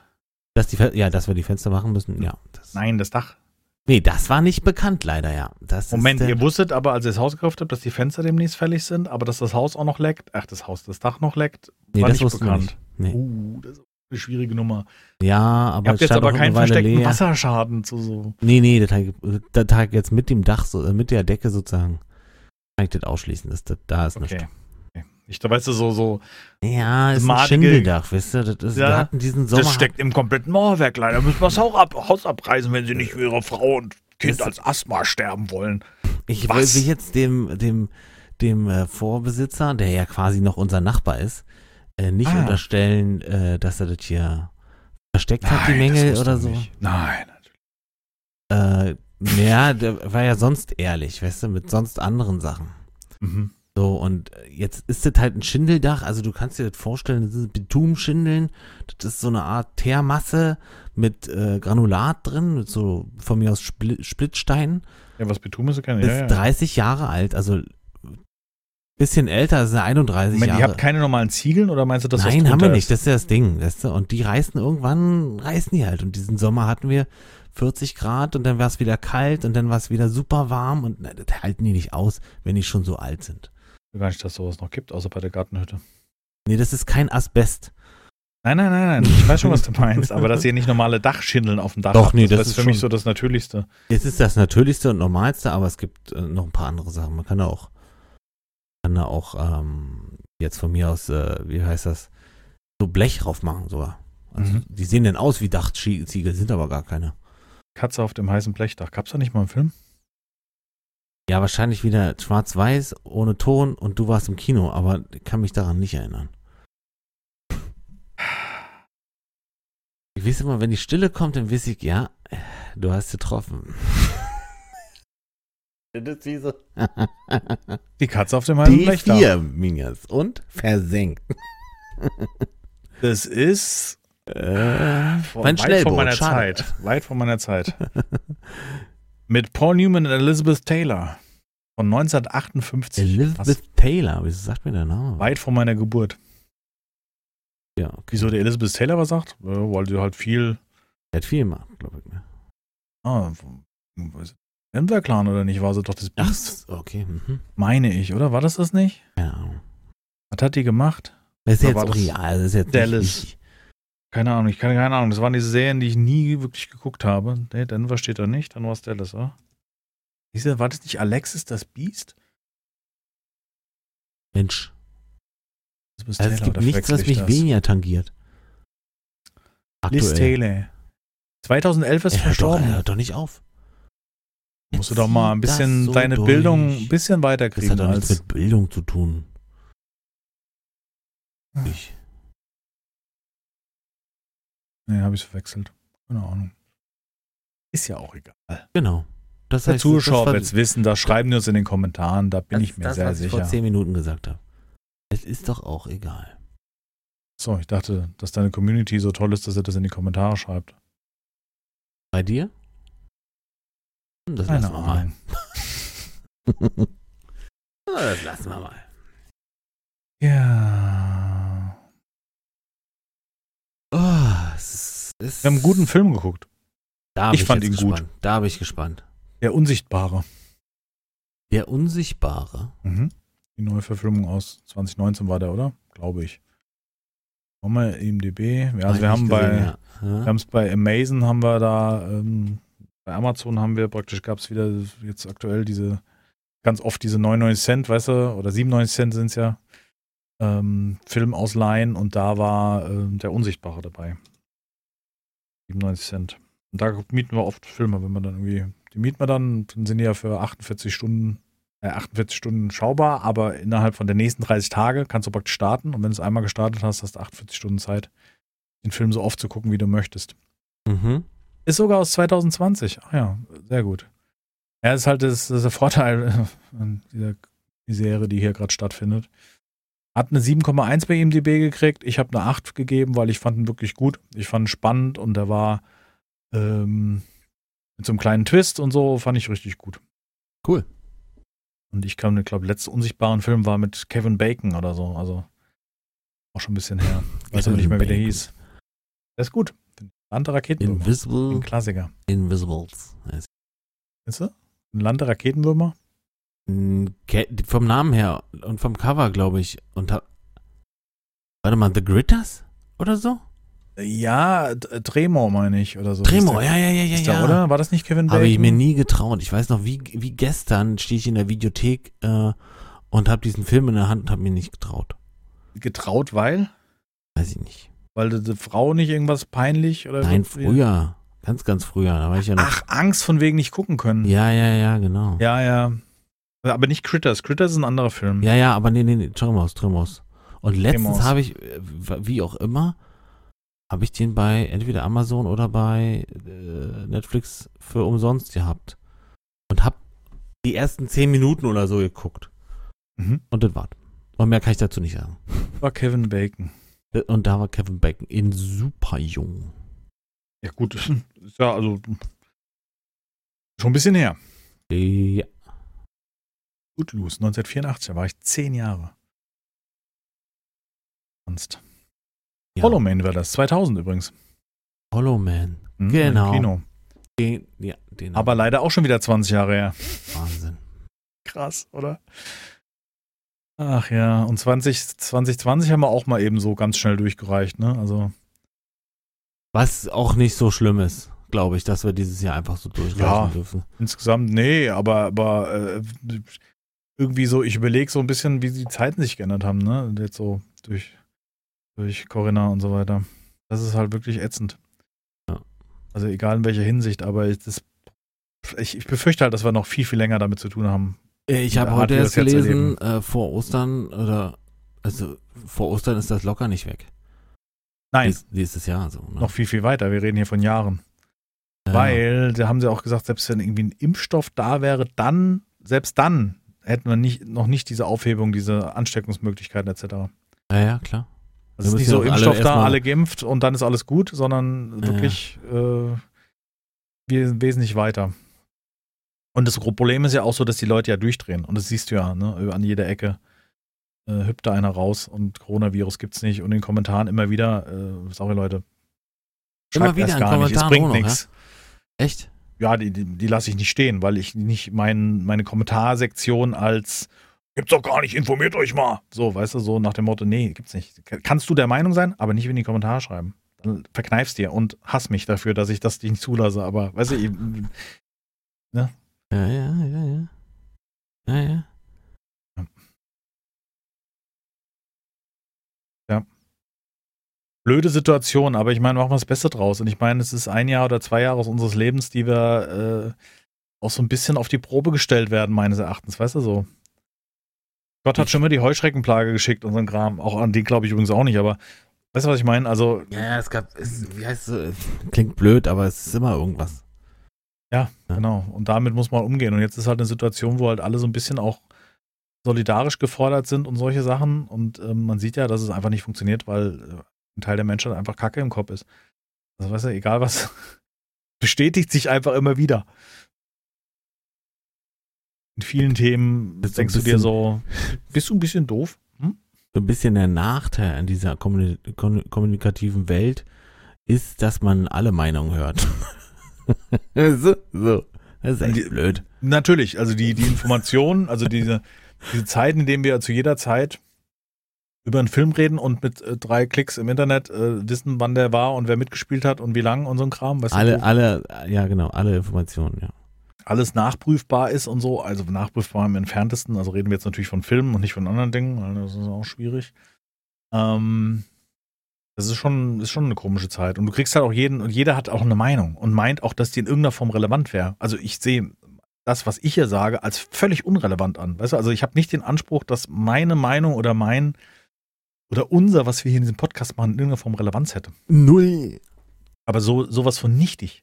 dass die ja, dass wir die Fenster machen müssen? Ja. Das, Nein, das Dach. Nee, das war nicht bekannt, leider, ja. Das Moment, ist, ihr wusstet aber, als ihr das Haus gekauft habt, dass die Fenster demnächst fällig sind, aber dass das Haus auch noch leckt, ach, das Haus, das Dach noch leckt, nee, war das nicht bekannt. nicht. Nee. Uh, das ist eine schwierige Nummer. Ja, aber ihr habt jetzt aber keinen versteckten leer. Wasserschaden zu so. Nee, nee, das hat jetzt mit dem Dach, so, äh, mit der Decke sozusagen, kann ich das ausschließen, dass das, da ist Okay. Nicht. da weißt du, so, so, Ja, ist ein Schindeldach, wisst ihr, das ist, Ja, wir hatten diesen Sommer. das steckt im kompletten Mauerwerk leider. Müssen wir das Haus, ab, Haus abreißen, wenn sie nicht für ihre Frau und Kind Das- als Asthma sterben wollen. Ich Was? will jetzt dem, dem, dem äh, Vorbesitzer, der ja quasi noch unser Nachbar ist, äh, nicht Ah. unterstellen, äh, dass er das hier versteckt hat, die Mängel oder du so. nicht. Nein, natürlich. Äh, ja, der war ja sonst ehrlich, weißt du, mit sonst anderen Sachen. Mhm. So, und jetzt ist das halt ein Schindeldach, also du kannst dir das vorstellen, das sind Bitumschindeln, das ist so eine Art Teermasse mit äh, Granulat drin, mit so von mir aus Spli Splittsteinen. Ja, was Betum ist, okay. ist Ja, ja. 30 Jahre alt, also bisschen älter, ist eine 31 Moment, ihr Jahre. habt keine normalen Ziegeln oder meinst du, dass das Nein, haben wir nicht, Ist? das ist ja das Ding, weißt du? Und die reißen irgendwann, reißen die halt. Und diesen Sommer hatten wir 40 Grad und dann war es wieder kalt und dann war es wieder super warm und na, das halten die nicht aus, wenn die schon so alt sind. Ich weiß gar nicht, dass sowas noch gibt, außer bei der Gartenhütte. Nee, das ist kein Asbest. Nein, nein, nein, nein. Ich weiß schon, was du meinst, aber dass ihr nicht normale Dachschindeln auf dem Dach Doch, habt, nee, das, das ist für mich so das Natürlichste. Es ist das Natürlichste und Normalste, aber es gibt äh, noch ein paar andere Sachen. Man kann da auch, kann da auch ähm, jetzt von mir aus, äh, wie heißt das, so Blech drauf machen sogar. Also Mhm. die sehen denn aus wie Dachziegel, sind aber gar keine. Katze auf dem heißen Blechdach. Gab's da nicht mal einen Film? Ja, wahrscheinlich wieder schwarz-weiß, ohne Ton und du warst im Kino, aber ich kann mich daran nicht erinnern. Ich weiß immer, wenn die Stille kommt, dann weiß ich, ja, du hast getroffen. Das ist wie so. Die Katze auf dem Blechdach. D4, Mingas. Und versenkt. Das ist Äh, weit Schnellboot. vor meiner schade. Zeit. Weit vor meiner Zeit. Mit Paul Newman und Elizabeth Taylor. Von 1958. Elizabeth Was? Taylor, wieso sagt mir der Name? Weit vor meiner Geburt. Ja, okay. Wieso der Elizabeth Taylor was sagt? Ja, weil sie halt viel. Der hat viel gemacht, glaube ich. Ne? Ah, Denver Clan oder nicht? War sie doch das Ach, Biest? okay. Mhm. Meine ich, oder? War das das nicht? Keine Ahnung. Was hat die gemacht? Das ist Oder jetzt das real. Das ist jetzt Dallas? Nicht, nicht, Keine Ahnung, ich kann keine Ahnung. Das waren diese Serien, die ich nie wirklich geguckt habe. Nee, Denver steht da nicht, dann war es Dallas, oder? Diese, war das nicht Alexis das Biest? Mensch. Elizabeth Also es gibt nichts, was mich das? weniger tangiert. Liz Taylor. 2011 ist Er hört, doch, verstorben. er hört doch nicht auf. Musst du Jetzt doch mal ein das bisschen so deine durch. Bildung ein bisschen Das weiterkriegen hat doch nichts mit Bildung zu tun. Hm. Ich. Nee, habe ich verwechselt. Keine Ahnung. Ist ja auch egal. Genau. Das Der heißt, Zuschauer wird es wissen, das schreiben die uns in den Kommentaren, da bin das, ich mir das, sehr was ich vor sicher. zehn Minuten gesagt habe. Es ist doch auch egal. So, ich dachte, dass deine Community so toll ist, dass er das in die Kommentare schreibt. Bei dir? Das Keine lassen wir mal. Das lassen wir mal. Ja. Oh, es ist, Wir haben einen guten Film geguckt. Da hab ich fand ihn gut. gespannt. Da bin ich gespannt. Der Unsichtbare. Der Unsichtbare. Mhm. Die neue Verfilmung aus 2019 war der, oder? Glaube ich. Wir IMDb? Ja, also ich wir haben nicht bei, gesehen, ja. wir haben es bei Amazon haben wir da, ähm, bei Amazon haben wir praktisch, gab es wieder jetzt aktuell diese, ganz oft diese 99 Cent, weißt du, oder 97 Cent sind es ja, ähm, Film ausleihen und da war ähm, der Unsichtbare dabei. 97 Cent. Und da mieten wir oft Filme, wenn wir dann irgendwie, die mieten wir dann, dann sind die ja für 48 Stunden, äh, 48 Stunden schaubar, aber innerhalb von der nächsten 30 Tage kannst du praktisch starten und wenn du es einmal gestartet hast, hast du 48 Stunden Zeit, den Film so oft zu gucken, wie du möchtest. Mhm. Ist sogar aus 2020. Ah ja, sehr gut. Ja, ist halt das, das ist der Vorteil an dieser die Serie, die hier gerade stattfindet. Hat eine 7,1 bei IMDb gekriegt. Ich habe eine 8 gegeben, weil ich fand ihn wirklich gut. Ich fand ihn spannend und der war ähm, mit so einem kleinen Twist und so, fand ich richtig gut. Cool. Und ich glaube, ich glaube, letzte unsichtbaren Film war mit Kevin Bacon oder so. Also auch schon ein bisschen her. Weiß aber nicht mehr, wie der hieß. Der ist gut. Land der Raketenwürmer. Ein Invisible Klassiker. Invisibles. Weißt du? Ein Land der Raketenwürmer? Vom Namen her und vom Cover, glaube ich. Und Warte mal, The Gritters? Oder so? Ja, Tremor meine ich oder so. Tremor, ja, ja, ja, ja. Der, ja. oder? War das nicht Kevin Bacon? Habe ich mir nie getraut. Ich weiß noch, wie, wie gestern stehe ich in der Videothek äh, und habe diesen Film in der Hand und habe mir nicht getraut. getraut, weil? Weiß ich nicht. Weil die, die Frau nicht irgendwas peinlich oder Nein, so? früher. Ganz, ganz früher. Da war ich ja noch. Ach, Angst von wegen nicht gucken können. Ja, ja, ja, genau. ja. ja. Aber nicht Critters. Critters ist ein anderer Film. Ja, ja, aber nee, nee, nee, Tremos, Tremos. Und letztens Tremors. habe ich, äh, wie auch immer, habe ich den bei entweder Amazon oder bei äh, Netflix für umsonst gehabt. Und habe die ersten zehn Minuten oder so geguckt. Mhm. Und das war's. Und mehr kann ich dazu nicht sagen. War Kevin Bacon. Und da war Kevin Bacon in super jung. Ja, gut. Ist ja, also. Schon ein bisschen her. Ja. Gut, Los. 1984, da war ich zehn Jahre. Sonst. ja. Hollow Man war das. 2000 übrigens. Hollow Man. Mhm, Genau. Kino. Den, ja, den Aber leider auch schon wieder 20 Jahre her. Wahnsinn. Krass, oder? Ach ja, und 20, 2020 haben wir auch mal eben so ganz schnell durchgereicht, ne? Also, Was auch nicht so schlimm ist, glaube ich, dass wir dieses Jahr einfach so durchreichen Ja. dürfen. insgesamt, nee, aber, aber äh, irgendwie so, ich überlege so ein bisschen, wie die Zeiten sich geändert haben, ne? Jetzt so durch durch Corinna und so weiter. Das ist halt wirklich ätzend. Ja. Also egal in welcher Hinsicht, aber ich, das, ich, ich befürchte halt, dass wir noch viel, viel länger damit zu tun haben. Äh, Ich habe heute erst gelesen, äh, vor Ostern oder also vor Ostern ist das locker nicht weg. Nein, Nächst- Nächstes Jahr so. Ne? noch viel, viel weiter. Wir reden hier von Jahren. Ja. Weil, da haben sie auch gesagt, selbst wenn irgendwie ein Impfstoff da wäre, dann, selbst dann, hätten wir nicht, noch nicht diese Aufhebung, diese Ansteckungsmöglichkeiten etc. Ja, ja, klar. Es ist nicht ja so Impfstoff da, alle geimpft und dann ist alles gut, sondern Ja, wirklich äh, we- wesentlich weiter. Und das Problem ist ja auch so, dass die Leute ja durchdrehen. Und das siehst du ja, ne, an jeder Ecke äh, hüpft da einer raus und Coronavirus gibt's nicht. Und in den Kommentaren immer wieder, äh, sorry Leute, Immer schreibt wieder erst in gar nicht, es bringt nichts. Echt? Ja, die, die, die lasse ich nicht stehen, weil ich nicht mein, meine Kommentarsektion als gibt's doch gar nicht, informiert euch mal. So, weißt du, so nach dem Motto, nee, gibt's nicht. Kannst du der Meinung sein, aber nicht in die Kommentare schreiben. Dann verkneifst dir und hass mich dafür, dass ich das nicht zulasse, aber weißt du, ich, Ja, ja, ja, ja. Ja, ja. Blöde Situation, aber ich meine, machen wir das Beste draus. Und ich meine, es ist ein Jahr oder zwei Jahre aus unseres Lebens, die wir äh, auch so ein bisschen auf die Probe gestellt werden, meines Erachtens, weißt du so. Gott hat schon immer die Heuschreckenplage geschickt, unseren Kram. Auch an die glaube ich übrigens auch nicht, aber weißt du, was ich meine? Also, Ja, ja, es gab, es, wie heißt es, klingt blöd, aber es ist immer irgendwas. Ja. genau. Und damit muss man umgehen. Und jetzt ist halt eine Situation, wo halt alle so ein bisschen auch solidarisch gefordert sind und solche Sachen. Und ähm, man sieht ja, dass es einfach nicht funktioniert, weil äh, ein Teil der Menschheit einfach Kacke im Kopf ist. Also weißt du, egal was, bestätigt sich einfach immer wieder. In vielen Themen Bist denkst du dir so, bist du ein bisschen doof? Hm? So ein bisschen der Nachteil an dieser kommuni kon- kommunikativen Welt ist, dass man alle Meinungen hört. so, so. Das ist echt Die- blöd. Natürlich, also die, die Informationen, also diese, diese Zeiten, in denen wir zu jeder Zeit über einen Film reden und mit äh, drei Klicks im Internet äh, wissen, wann der war und wer mitgespielt hat und wie lang und so ein Kram, weißt Alle, du, alle, ja genau, alle Informationen, ja. alles nachprüfbar ist und so, also nachprüfbar im entferntesten, also reden wir jetzt natürlich von Filmen und nicht von anderen Dingen, weil das ist auch schwierig. Ähm, das ist schon, ist schon eine komische Zeit. Und du kriegst halt auch jeden, und jeder hat auch eine Meinung und meint auch, dass die in irgendeiner Form relevant wäre. Also ich sehe das, was ich hier sage, als völlig unrelevant an. Weißt du, also ich habe nicht den Anspruch, dass meine Meinung oder mein oder unser, was wir hier in diesem Podcast machen, in irgendeiner Form Relevanz hätte. Null. Aber so, sowas von nichtig.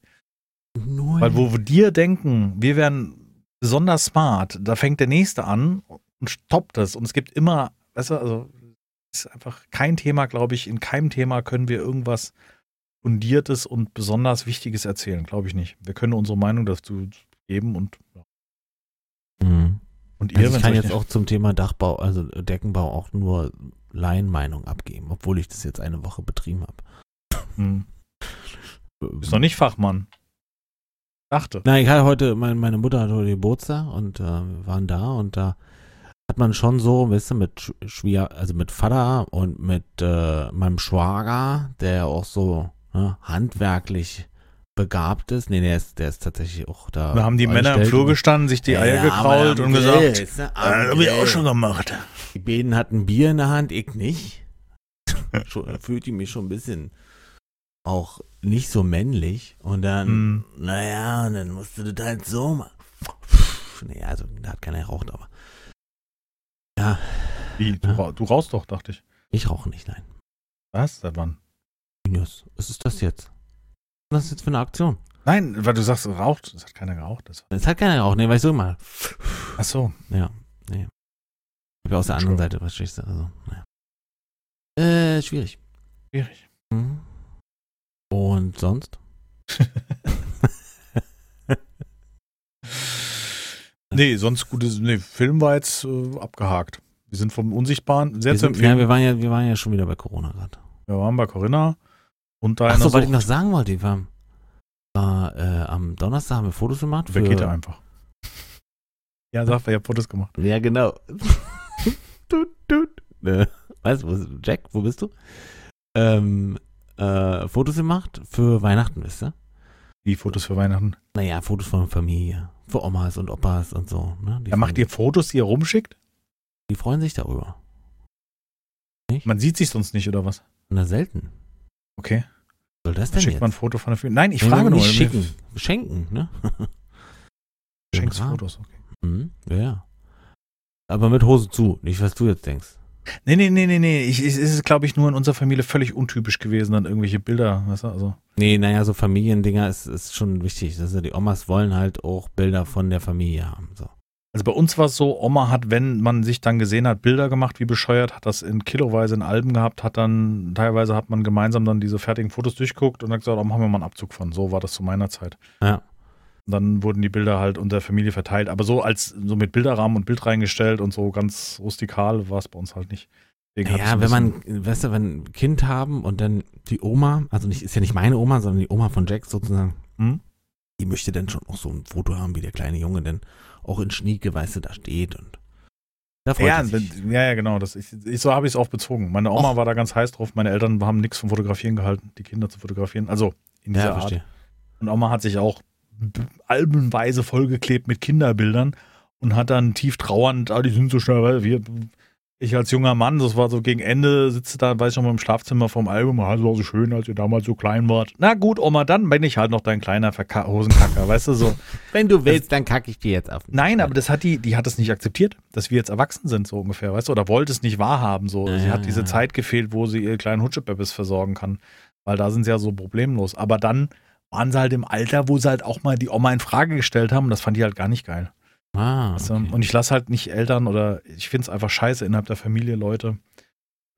Null. Weil wo wir dir denken, wir wären besonders smart, da fängt der Nächste an und stoppt es. Und es gibt immer, weißt du, also es ist einfach kein Thema, glaube ich, in keinem Thema können wir irgendwas Fundiertes und besonders Wichtiges erzählen, glaube ich nicht. Wir können unsere Meinung dazu geben und, ja. Mhm. und ihr, Also ich kann jetzt nicht- auch zum Thema Dachbau, also Deckenbau auch nur Laienmeinung abgeben, obwohl ich das jetzt eine Woche betrieben habe. Hm, bist noch nicht Fachmann. Dachte. Nein, ich hatte heute, mein, meine Mutter hatte heute Geburtstag und äh, wir waren da und da hat man schon so, weißt du, mit Sch- Schwier, also mit Vater und mit äh, meinem Schwager, der ja auch so ne, handwerklich begabt ist. Nee, der ist, der ist tatsächlich auch da. Da haben die Männer im Flur gestanden, sich die Eier ja, gekrault und gesagt, Grill, ist, ne, am äh, hab ich auch schon gemacht. Die beiden hatten Bier in der Hand, ich nicht. da fühlte ich mich schon ein bisschen auch nicht so männlich. Und dann, Hm. naja, und dann musst du das halt so machen. Nee, also da hat keiner geraucht, aber. Ja, Wie, du, Ja. du rauchst doch, dachte ich. ich rauche nicht, nein. Was? Seit wann? Minus. Was ist das jetzt? Was ist das jetzt für eine Aktion? Nein, weil du sagst, raucht. Das hat keiner geraucht. Das Es hat keiner geraucht, nee, weil ich so mal. Ach so. Ja, nee. Ich bin aus der anderen Seite, verstehst du? Also, naja. Äh, schwierig. Schwierig. Mhm. Und sonst? Nee, sonst gutes. Nee, Film war jetzt äh, abgehakt. Wir sind vom Unsichtbaren sehr Wir, zu sind, ja, empfehlen. wir, waren ja, wir waren ja schon wieder bei Corona gerade. wir waren bei Corinna und deiner Achso, was ich noch sagen wollte, ich war, war äh, am Donnerstag haben wir Fotos gemacht. Für- geht da einfach? Ja, sag, wer hat Fotos gemacht? Ja, genau. tut, tut. Äh, weißt du, Jack, wo bist du? Ähm, äh, Fotos gemacht für Weihnachten, wisst ihr? Wie Fotos für Weihnachten? Naja, Fotos von Familie. Für Omas und Opas und so. Ne? Die, Ja, macht ihr Fotos, die ihr rumschickt? die freuen sich darüber. Man sieht sich sonst nicht, oder was? Na, selten. Okay. Was soll das denn Schickt jetzt? man ein Foto von der Film. Nein, ich Nee, frage nur. nicht schicken. Schenken, ne? Schenkst. Fotos, okay. Mhm, ja, ja. Aber mit Hose zu, nicht was du jetzt denkst. Nee, nee, nee, nee, nee. Ich, es ist, glaube ich, nur in unserer Familie völlig untypisch gewesen, dann irgendwelche Bilder, weißt du, also. Nee, naja, so Familiendinger ist, ist schon wichtig. Also die Omas wollen halt auch Bilder von der Familie haben. So. Also bei uns war es so, Oma hat, wenn man sich dann gesehen hat, Bilder gemacht, wie bescheuert, hat das in kiloweise in Alben gehabt, hat dann, teilweise hat man gemeinsam dann diese fertigen Fotos durchguckt und hat gesagt, oh, machen wir mal einen Abzug von. So war das zu meiner Zeit. Ja. Und dann wurden die Bilder halt unter Familie verteilt. Aber so als, so mit Bilderrahmen und Bild reingestellt und so ganz rustikal war es bei uns halt nicht. Deswegen Ja, wenn man, weißt du, wenn ein Kind haben und dann die Oma, also nicht, ist ja nicht meine Oma, sondern die Oma von Jack sozusagen, Hm? die möchte dann schon auch so ein Foto haben, wie der kleine Junge denn auch in Schnieke, weißt du, da steht und da freut Ja, ja, ja, genau. Das, ich, ich, so habe ich es auch bezogen. Meine Oma war da ganz heiß drauf. Meine Eltern haben nichts vom Fotografieren gehalten, die Kinder zu fotografieren. Also in dieser Ja, Art. verstehe. Und Oma hat sich auch albenweise vollgeklebt mit Kinderbildern und hat dann tief trauernd, ah, die sind so schnell, weil wir, ich als junger Mann, das war so gegen Ende, sitze da, weiß ich noch mal im Schlafzimmer vom Album, ah, das war so schön, als ihr damals so klein wart. Na gut, Oma, dann bin ich halt noch dein kleiner Verka Hosenkacker, weißt du, so. Wenn du willst, dann kacke ich dir jetzt auf. Nein, Kopf. aber das hat die, die hat es nicht akzeptiert, dass wir jetzt erwachsen sind, so ungefähr, weißt du, oder wollte es nicht wahrhaben, so. Ja, sie ja, hat diese ja. Zeit gefehlt, wo sie ihre kleinen Hutschebebbes versorgen kann, weil da sind sie ja so problemlos. Aber dann waren sie halt im Alter, wo sie halt auch mal die Oma in Frage gestellt haben und das fand die halt gar nicht geil. Ah, du? okay. Und ich lasse halt nicht Eltern oder ich finde es einfach scheiße, innerhalb der Familie Leute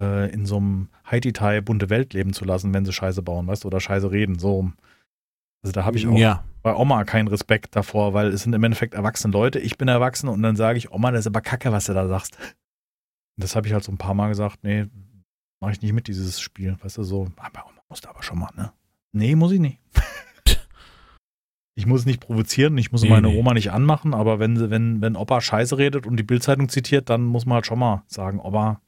äh, in so einem Haiti-Tai bunte Welt leben zu lassen, wenn sie Scheiße bauen, weißt du, oder Scheiße reden, so. Also da habe ich auch Ja, bei Oma keinen Respekt davor, weil es sind im Endeffekt erwachsene Leute. Ich bin erwachsen und dann sage ich, Oma, das ist aber kacke, was du da sagst. Und das habe ich halt so ein paar Mal gesagt, nee, mache ich nicht mit, dieses Spiel. Weißt du, so, aber Oma musste aber schon mal, ne? Nee, muss ich nicht. ich muss nicht provozieren, ich muss Nee, meine nee. Oma nicht anmachen, aber wenn, wenn, wenn Opa Scheiße redet und die Bildzeitung zitiert, dann muss man halt schon mal sagen, Opa,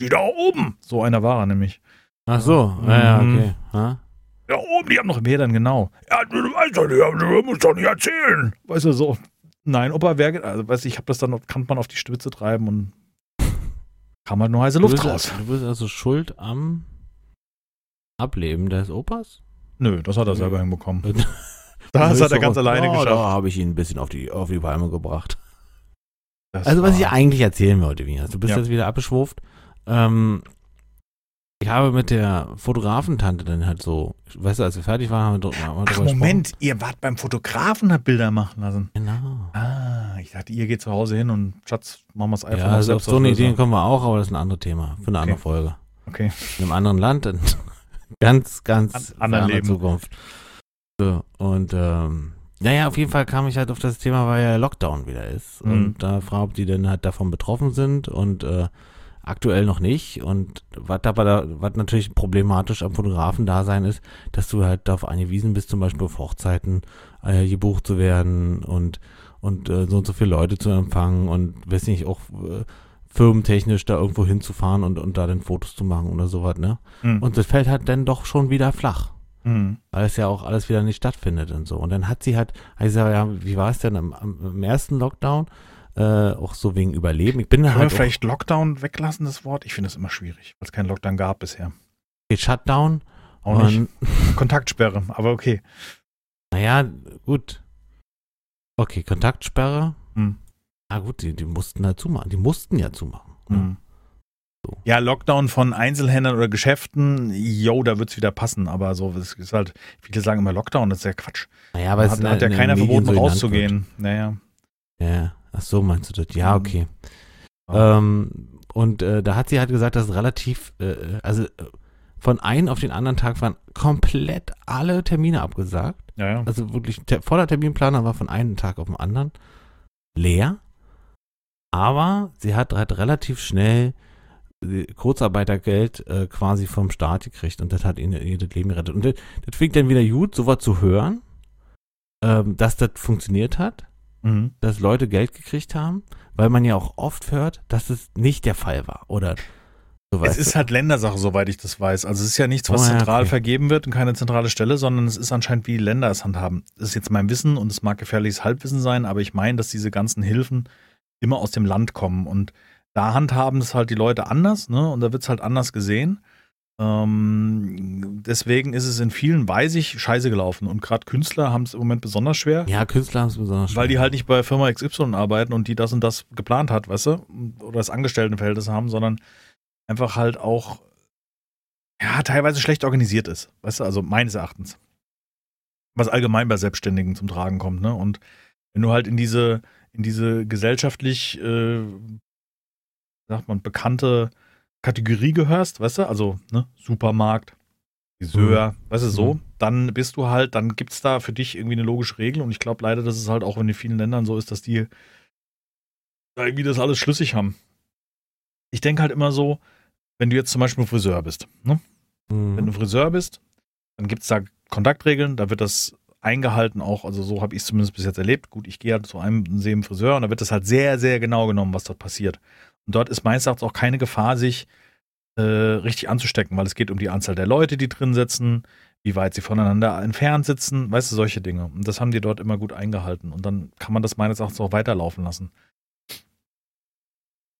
die da oben. So einer war er nämlich. ach so, ja, ja, Mhm. okay. Ha? Da oben, die haben noch wer dann genau. Ja, du weißt doch nicht, du musst doch nicht erzählen. Weißt du, so. Nein, Opa, wer, also, weißt du, ich habe das dann, kann man auf die Spitze treiben und kam halt nur heiße Du Luft bist, raus. du bist also schuld am Ableben des Opas? Nö, das hat er selber hinbekommen. Das hat er ganz alleine ja, geschafft. Da habe ich ihn ein bisschen auf die, auf die Palme gebracht. Das Also, was ich eigentlich erzählen wollte, Vinas, du bist Ja. jetzt wieder abgeschwurft. Ähm, ich habe mit der Fotografentante dann halt so, weißt du, als wir fertig waren, haben wir, haben wir Ach, Moment, ihr wart beim Fotografen, habt Bilder machen lassen. gesprochen. Genau. Ah, ich dachte, ihr geht zu Hause hin und Schatz, machen wir das iPhone Ja, also auf so eine Selbstauflöser. Idee kommen wir auch, aber das ist ein anderes Thema. Für eine Okay. andere Folge. Okay. In einem anderen Land, in ganz, ganz An- anderen Leben. Zukunft. So, und ähm, naja, auf jeden Fall kam ich halt auf das Thema, weil ja Lockdown wieder ist. Mhm. Und da frage, ob die denn halt davon betroffen sind und äh, aktuell noch nicht. Und was aber da, was natürlich problematisch am Fotografen-Dasein ist, dass du halt darauf angewiesen bist, zum Beispiel auf Hochzeiten äh, gebucht zu werden und und äh, so und so viele Leute zu empfangen und weiß nicht, auch äh, firmentechnisch da irgendwo hinzufahren und, und da dann Fotos zu machen oder sowas, ne? Hm. Und das fällt halt dann doch schon wieder flach, Hm. weil es ja auch alles wieder nicht stattfindet und so. Und dann hat sie halt, also ja, wie war es denn am, am, im ersten Lockdown? Äh, auch so wegen Überleben. Ich bin Können wir halt auch, vielleicht Lockdown weglassen, das Wort? Ich finde das immer schwierig, weil es keinen Lockdown gab bisher. okay, Shutdown. Auch nicht. Kontaktsperre, aber okay. naja, gut. Okay, Kontaktsperre. Hm. Ah gut, die, die mussten halt zumachen. Die mussten ja zumachen. ne? So. Ja, Lockdown von Einzelhändlern oder Geschäften, yo, da wird's wieder passen, aber so, es ist halt, viele sagen immer Lockdown, das ist ja Quatsch. Naja, aber Da es hat, hat ja keiner verboten, so rauszugehen. Naja. wird. Ja, ach so meinst du das? Ja, Mhm. okay. Ja. Ähm, und äh, da hat sie halt gesagt, dass relativ, äh, also von einem auf den anderen Tag waren komplett alle Termine abgesagt. Ja, ja. Also wirklich, der voller Terminplaner war von einem Tag auf den anderen leer. Aber sie hat halt relativ schnell Kurzarbeitergeld äh, quasi vom Staat gekriegt und das hat ihnen ihr das Leben gerettet. Und das, das fing dann wieder gut, sowas zu hören, ähm, dass das funktioniert hat Mhm. dass Leute Geld gekriegt haben, weil man ja auch oft hört, dass es nicht der Fall war. Oder so Es ist halt Ländersache, soweit ich das weiß. Also es ist ja nichts, was Oh, ja, zentral okay. vergeben wird und keine zentrale Stelle, sondern es ist anscheinend, wie Länder es handhaben. Das ist jetzt mein Wissen und es mag gefährliches Halbwissen sein, aber ich meine, dass diese ganzen Hilfen immer aus dem Land kommen und da handhaben es halt die Leute anders, ne? Und da wird es halt anders gesehen. Ähm, deswegen ist es in vielen, weiß ich, scheiße gelaufen. Und gerade Künstler haben es im Moment besonders schwer. Ja, Künstler haben es besonders schwer. Weil die halt nicht bei Firma XY arbeiten und die das und das geplant hat, weißt du? Oder das Angestelltenverhältnis haben, sondern einfach halt auch, ja, teilweise schlecht organisiert ist. Weißt du, also meines Erachtens. Was allgemein bei Selbstständigen zum Tragen kommt, ne? Und wenn du halt in diese, in diese gesellschaftlich, äh, sagt man, bekannte Kategorie gehörst, weißt du, also ne, Supermarkt, Friseur, mhm. weißt du, so, mhm. dann bist du halt, dann gibt es da für dich irgendwie eine logische Regel und ich glaube leider, dass es halt auch in vielen Ländern so ist, dass die da irgendwie das alles schlüssig haben. Ich denke halt immer so, wenn du jetzt zum Beispiel Friseur bist, ne? Mhm. Wenn du Friseur bist, dann gibt es da Kontaktregeln, da wird das eingehalten auch, also so habe ich es zumindest bis jetzt erlebt. Gut, ich gehe halt zu einem See Friseur und da wird das halt sehr, sehr genau genommen, was dort passiert. Und dort ist meines Erachtens auch keine Gefahr, sich äh, richtig anzustecken, weil es geht um die Anzahl der Leute, die drin sitzen, wie weit sie voneinander entfernt sitzen, weißt du, solche Dinge. Und das haben die dort immer gut eingehalten. Und dann kann man das meines Erachtens auch weiterlaufen lassen.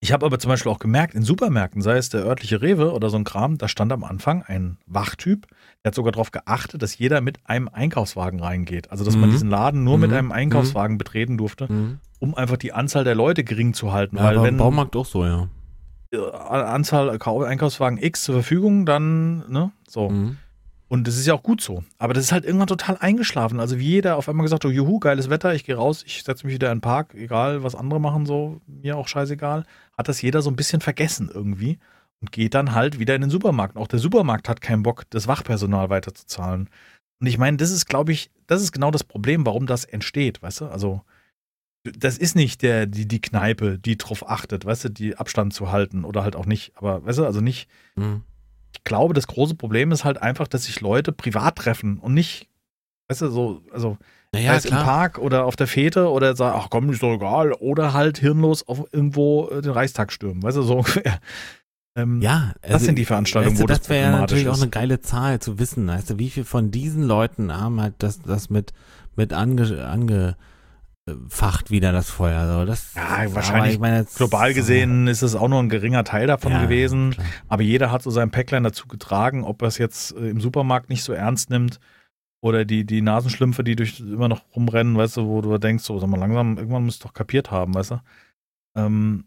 Ich habe aber zum Beispiel auch gemerkt, in Supermärkten, sei es der örtliche Rewe oder so ein Kram, da stand am Anfang ein Wachtyp, der hat sogar darauf geachtet, dass jeder mit einem Einkaufswagen reingeht. Also, dass mhm. man diesen Laden nur mhm. mit einem Einkaufswagen mhm. betreten durfte, mhm. um einfach die Anzahl der Leute gering zu halten. Ja, weil wenn Baumarkt auch so, ja. Anzahl Einkaufswagen X zur Verfügung, dann, ne, so. Und das ist ja auch gut so. Aber das ist halt irgendwann total eingeschlafen. Also wie jeder auf einmal gesagt hat, juhu, geiles Wetter, ich gehe raus, ich setze mich wieder in den Park, egal was andere machen, so, mir auch scheißegal, hat das jeder so ein bisschen vergessen irgendwie und geht dann halt wieder in den Supermarkt. Auch der Supermarkt hat keinen Bock, das Wachpersonal weiterzuzahlen. Und ich meine, das ist, glaube ich, das ist genau das Problem, warum das entsteht, weißt du? Also, das ist nicht der, die, die Kneipe, die drauf achtet, weißt du, die Abstand zu halten oder halt auch nicht. Aber, weißt du, also nicht, mhm ich glaube, das große Problem ist halt einfach, dass sich Leute privat treffen und nicht, weißt du, so, also naja, im Park oder auf der Fete oder sagen, ach komm, ist doch egal, oder halt hirnlos auf irgendwo äh, den Reichstag stürmen, weißt du, so ungefähr. Ähm, ja, also, das sind die Veranstaltungen, weißt du, wo das, das wäre ja natürlich ist. auch eine geile Zahl zu wissen, weißt du, wie viel von diesen Leuten haben halt das, das mit, mit ange, ange facht wieder das Feuer. So, das, ja, wahrscheinlich meine, global gesehen ist es auch nur ein geringer Teil davon ja, gewesen. Klar. Aber jeder hat so sein Päcklein dazu getragen, ob er es jetzt äh, im Supermarkt nicht so ernst nimmt oder die, die Nasenschlümpfe, die durch immer noch rumrennen, weißt du, wo du denkst, so, sag mal, langsam, irgendwann musst du doch kapiert haben, weißt du. Ähm,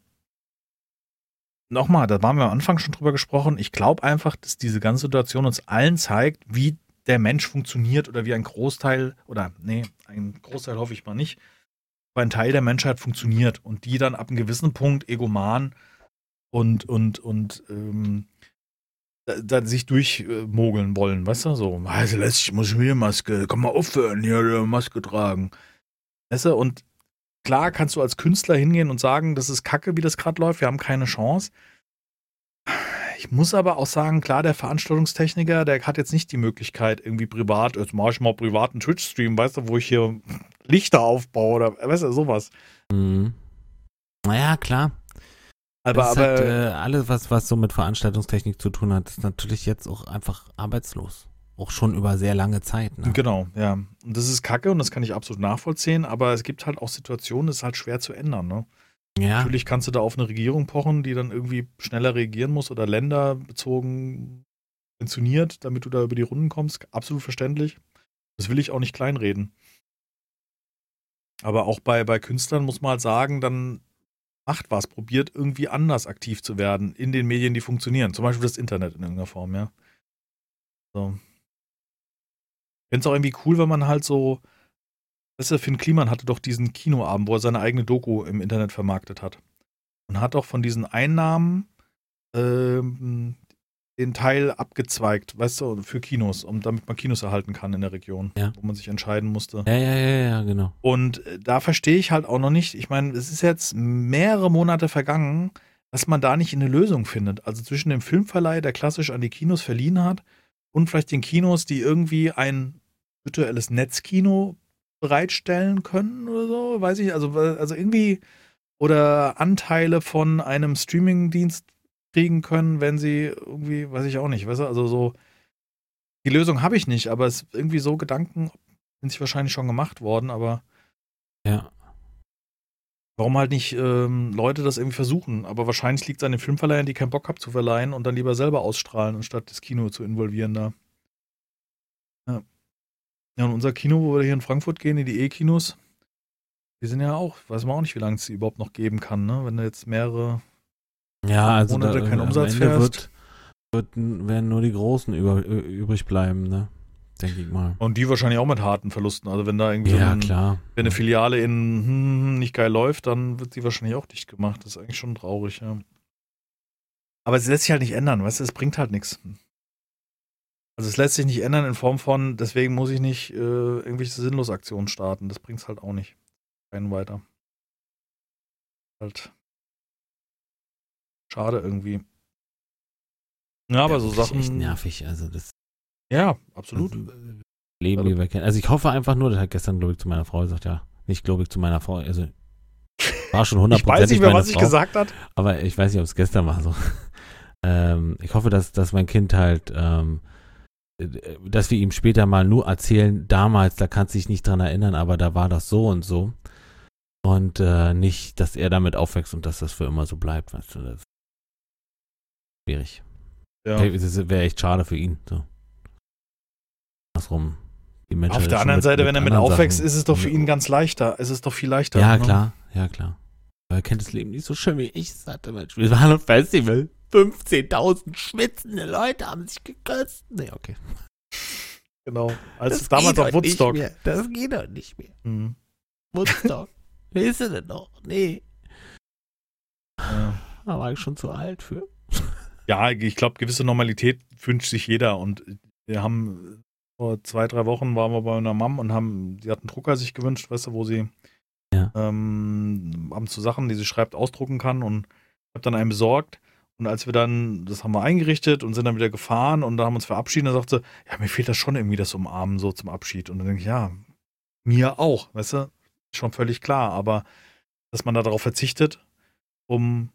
Nochmal, da waren wir am Anfang schon drüber gesprochen. Ich glaube einfach, dass diese ganze Situation uns allen zeigt, wie der Mensch funktioniert oder wie ein Großteil, oder nee, ein Großteil hoffe ich mal nicht, ein Teil der Menschheit funktioniert und die dann ab einem gewissen Punkt egoman und, und, und ähm, da, sich durchmogeln wollen, weißt du, so, also ich muss wieder Maske, komm mal aufhören, hier Maske tragen. Weißt du, und klar kannst du als Künstler hingehen und sagen, das ist kacke, wie das gerade läuft, wir haben keine Chance. Ich muss aber auch sagen, klar, der Veranstaltungstechniker, der hat jetzt nicht die Möglichkeit, irgendwie privat, jetzt mache ich mal privaten Twitch-Stream, weißt du, wo ich hier Lichter aufbaue oder weißt du, sowas. Mhm. Naja, klar. Aber, aber halt, äh, alles, was, was so mit Veranstaltungstechnik zu tun hat, ist natürlich jetzt auch einfach arbeitslos. Auch schon über sehr lange Zeit. Ne? Genau, ja. Und das ist kacke und das kann ich absolut nachvollziehen, aber es gibt halt auch Situationen, das ist halt schwer zu ändern, ne? Ja. Natürlich kannst du da auf eine Regierung pochen, die dann irgendwie schneller reagieren muss oder länderbezogen funktioniert, damit du da über die Runden kommst. Absolut verständlich. Das will ich auch nicht kleinreden. Aber auch bei, bei Künstlern muss man halt sagen, dann macht was, probiert irgendwie anders aktiv zu werden in den Medien, die funktionieren. Zum Beispiel das Internet in irgendeiner Form, ja. So. Finde es auch irgendwie cool, wenn man halt so Weißt du, Finn Kliman hatte doch diesen Kinoabend, wo er seine eigene Doku im Internet vermarktet hat. Und hat doch von diesen Einnahmen ähm, den Teil abgezweigt, weißt du, für Kinos, um damit man Kinos erhalten kann in der Region, ja. wo man sich entscheiden musste. Ja, ja, ja, ja, genau. Und äh, da verstehe ich halt auch noch nicht, ich meine, es ist jetzt mehrere Monate vergangen, dass man da nicht eine Lösung findet. Also zwischen dem Filmverleih, der klassisch an die Kinos verliehen hat, und vielleicht den Kinos, die irgendwie ein virtuelles Netzkino bereitstellen können oder so, weiß ich, also, also irgendwie oder Anteile von einem Streamingdienst kriegen können, wenn sie irgendwie, weiß ich auch nicht, weißt du, also so, die Lösung habe ich nicht, aber es ist irgendwie so Gedanken sind sich wahrscheinlich schon gemacht worden, aber ja. warum halt nicht ähm, Leute das irgendwie versuchen? Aber wahrscheinlich liegt es an den Filmverleihern, die keinen Bock haben zu verleihen und dann lieber selber ausstrahlen, anstatt das Kino zu involvieren da. Ja. Ja, und unser Kino, wo wir hier in Frankfurt gehen, in die E-Kinos, die sind ja auch, weiß man auch nicht, wie lange es sie überhaupt noch geben kann, ne? Wenn du jetzt mehrere Ja, also Monate da, keinen am Umsatz Ende fährst. wird, wird, werden nur die Großen über, übrig bleiben, ne? Denke ich mal. Und die wahrscheinlich auch mit harten Verlusten. Also wenn da irgendwie so Ja, ein, klar. wenn eine Filiale in hm, nicht geil läuft, dann wird sie wahrscheinlich auch dicht gemacht. Das ist eigentlich schon traurig, ja. Aber es lässt sich halt nicht ändern, weißt du, es bringt halt nichts. Also es lässt sich nicht ändern in Form von, deswegen muss ich nicht äh, irgendwelche sinnlose Aktionen starten. Das bringt's halt auch nicht. Keinen weiter. Halt. Schade irgendwie. Ja, aber so Das ist Sachen. echt nervig. Also das Ja, absolut. das Leben, wie wir kennen. Also ich hoffe einfach nur, das hat gestern, glaube ich, zu meiner Frau gesagt, ja, nicht glaube ich zu meiner Frau, also war schon Ich hundertprozentig weiß nicht mehr, was ich gesagt hat. aber ich weiß nicht, ob es gestern war so. ähm, ich hoffe, dass, dass mein Kind halt, ähm, äh, dass wir ihm später mal nur erzählen, damals, da kannst du dich nicht dran erinnern, aber da war das so und so. Und äh, nicht, dass er damit aufwächst und dass das für immer so bleibt, weißt du, das schwierig. Ja. Das wäre echt schade für ihn. So. Andersrum. Die Menschheit Auf der anderen mit- Seite, wenn er mit aufwächst, Sachen- ist es doch für ihn ganz leichter. Es ist doch viel leichter. Ja, ne? klar, ja, klar. Er kennt das Leben nicht so schön wie ich es hatte. Mensch. Wir waren am Festival. 15.000 schwitzende Leute haben sich geküsst. Nee, okay. Genau. Als Das damals geht auf doch Woodstock. Nicht mehr. Das geht doch nicht mehr. Mhm. Woodstock. Ist er denn noch? Nee. Ja. Da war ich schon zu alt für. Ja, ich glaube, gewisse Normalität wünscht sich jeder. Und wir haben vor zwei, drei Wochen waren wir bei einer Mom und haben, die hat einen Drucker sich gewünscht, weißt du, wo sie Ja. ähm, abends so Sachen, die sie schreibt, ausdrucken kann und habe dann einen besorgt. Und als wir dann, das haben wir eingerichtet und sind dann wieder gefahren und da haben uns verabschiedet, dann sagt sie, ja, mir fehlt das schon irgendwie das Umarmen so zum Abschied. Und dann denke ich, ja, mir auch, weißt du, schon völlig klar, aber dass man da darauf verzichtet, um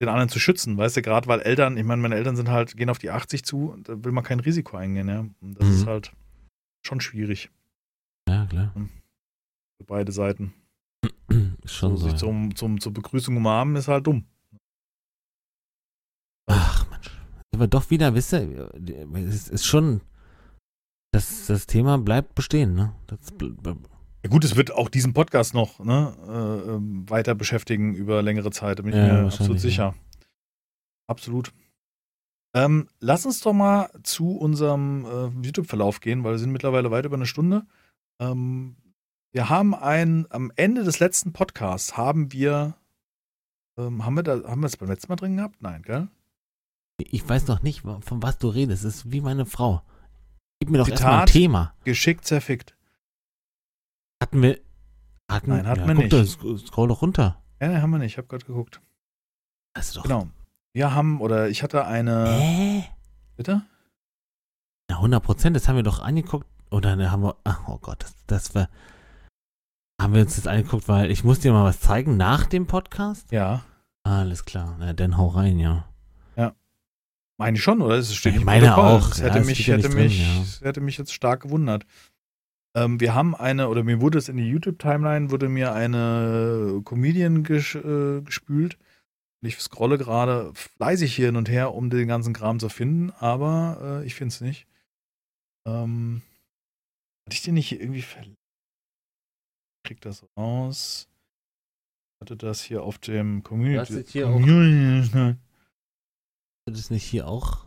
den anderen zu schützen, weißt du, gerade weil Eltern, ich meine, meine Eltern sind halt, gehen auf die 80 zu, da will man kein Risiko eingehen, ja. Und das Mhm. ist halt schon schwierig Ja, klar. für beide Seiten. Ist schon so, so. zum, zum, zur Begrüßung umarmen ist halt dumm. Ach, Mensch. Aber doch wieder, wisst ihr, es ist schon, das, das Thema bleibt bestehen, ne? Das, Ja gut, es wird auch diesen Podcast noch ne, äh, ähm, weiter beschäftigen über längere Zeit, da bin ich Ja, mir absolut sicher. Absolut. Ähm, lass uns doch mal zu unserem äh, YouTube-Verlauf gehen, weil wir sind mittlerweile weit über eine Stunde. Ähm, wir haben ein, am Ende des letzten Podcasts haben wir, ähm, haben wir da, haben wir es beim letzten Mal drin gehabt? Nein, gell? ich weiß noch nicht, von was du redest. Es ist wie meine Frau. Gib mir doch Zitat. erstmal ein Thema. Geschickt zerfickt. Hatten wir. Hatten, Nein, hatten ja, wir nicht. Sc- scroll doch runter. Ja, ne, haben wir nicht, ich habe gerade geguckt. Das ist doch. Genau. Wir haben, oder ich hatte eine, Hä? bitte? Na, 100 Prozent, das haben wir doch angeguckt. Oder ne, haben wir. Ach, oh Gott, das, das war. Haben wir uns das angeguckt, weil ich muss dir mal was zeigen nach dem Podcast? Ja. Alles klar. Na, dann hau rein, ja. Meine ich schon, oder? Es steht Ich im meine auch, Das ja, hätte mich, ja hätte, nicht drin, mich, ja. das hätte mich jetzt stark gewundert. Ähm, wir haben eine, oder mir wurde es in die YouTube-Timeline, wurde mir eine Comedian ges äh, gespült. Ich scrolle gerade fleißig hier hin und her, um den ganzen Kram zu finden, aber äh, ich finde es nicht. Ähm, hatte ich den nicht hier irgendwie verlinkt? Krieg das raus. Hatte das hier auf dem Community. Das ist hier auch- Community Wird es nicht hier auch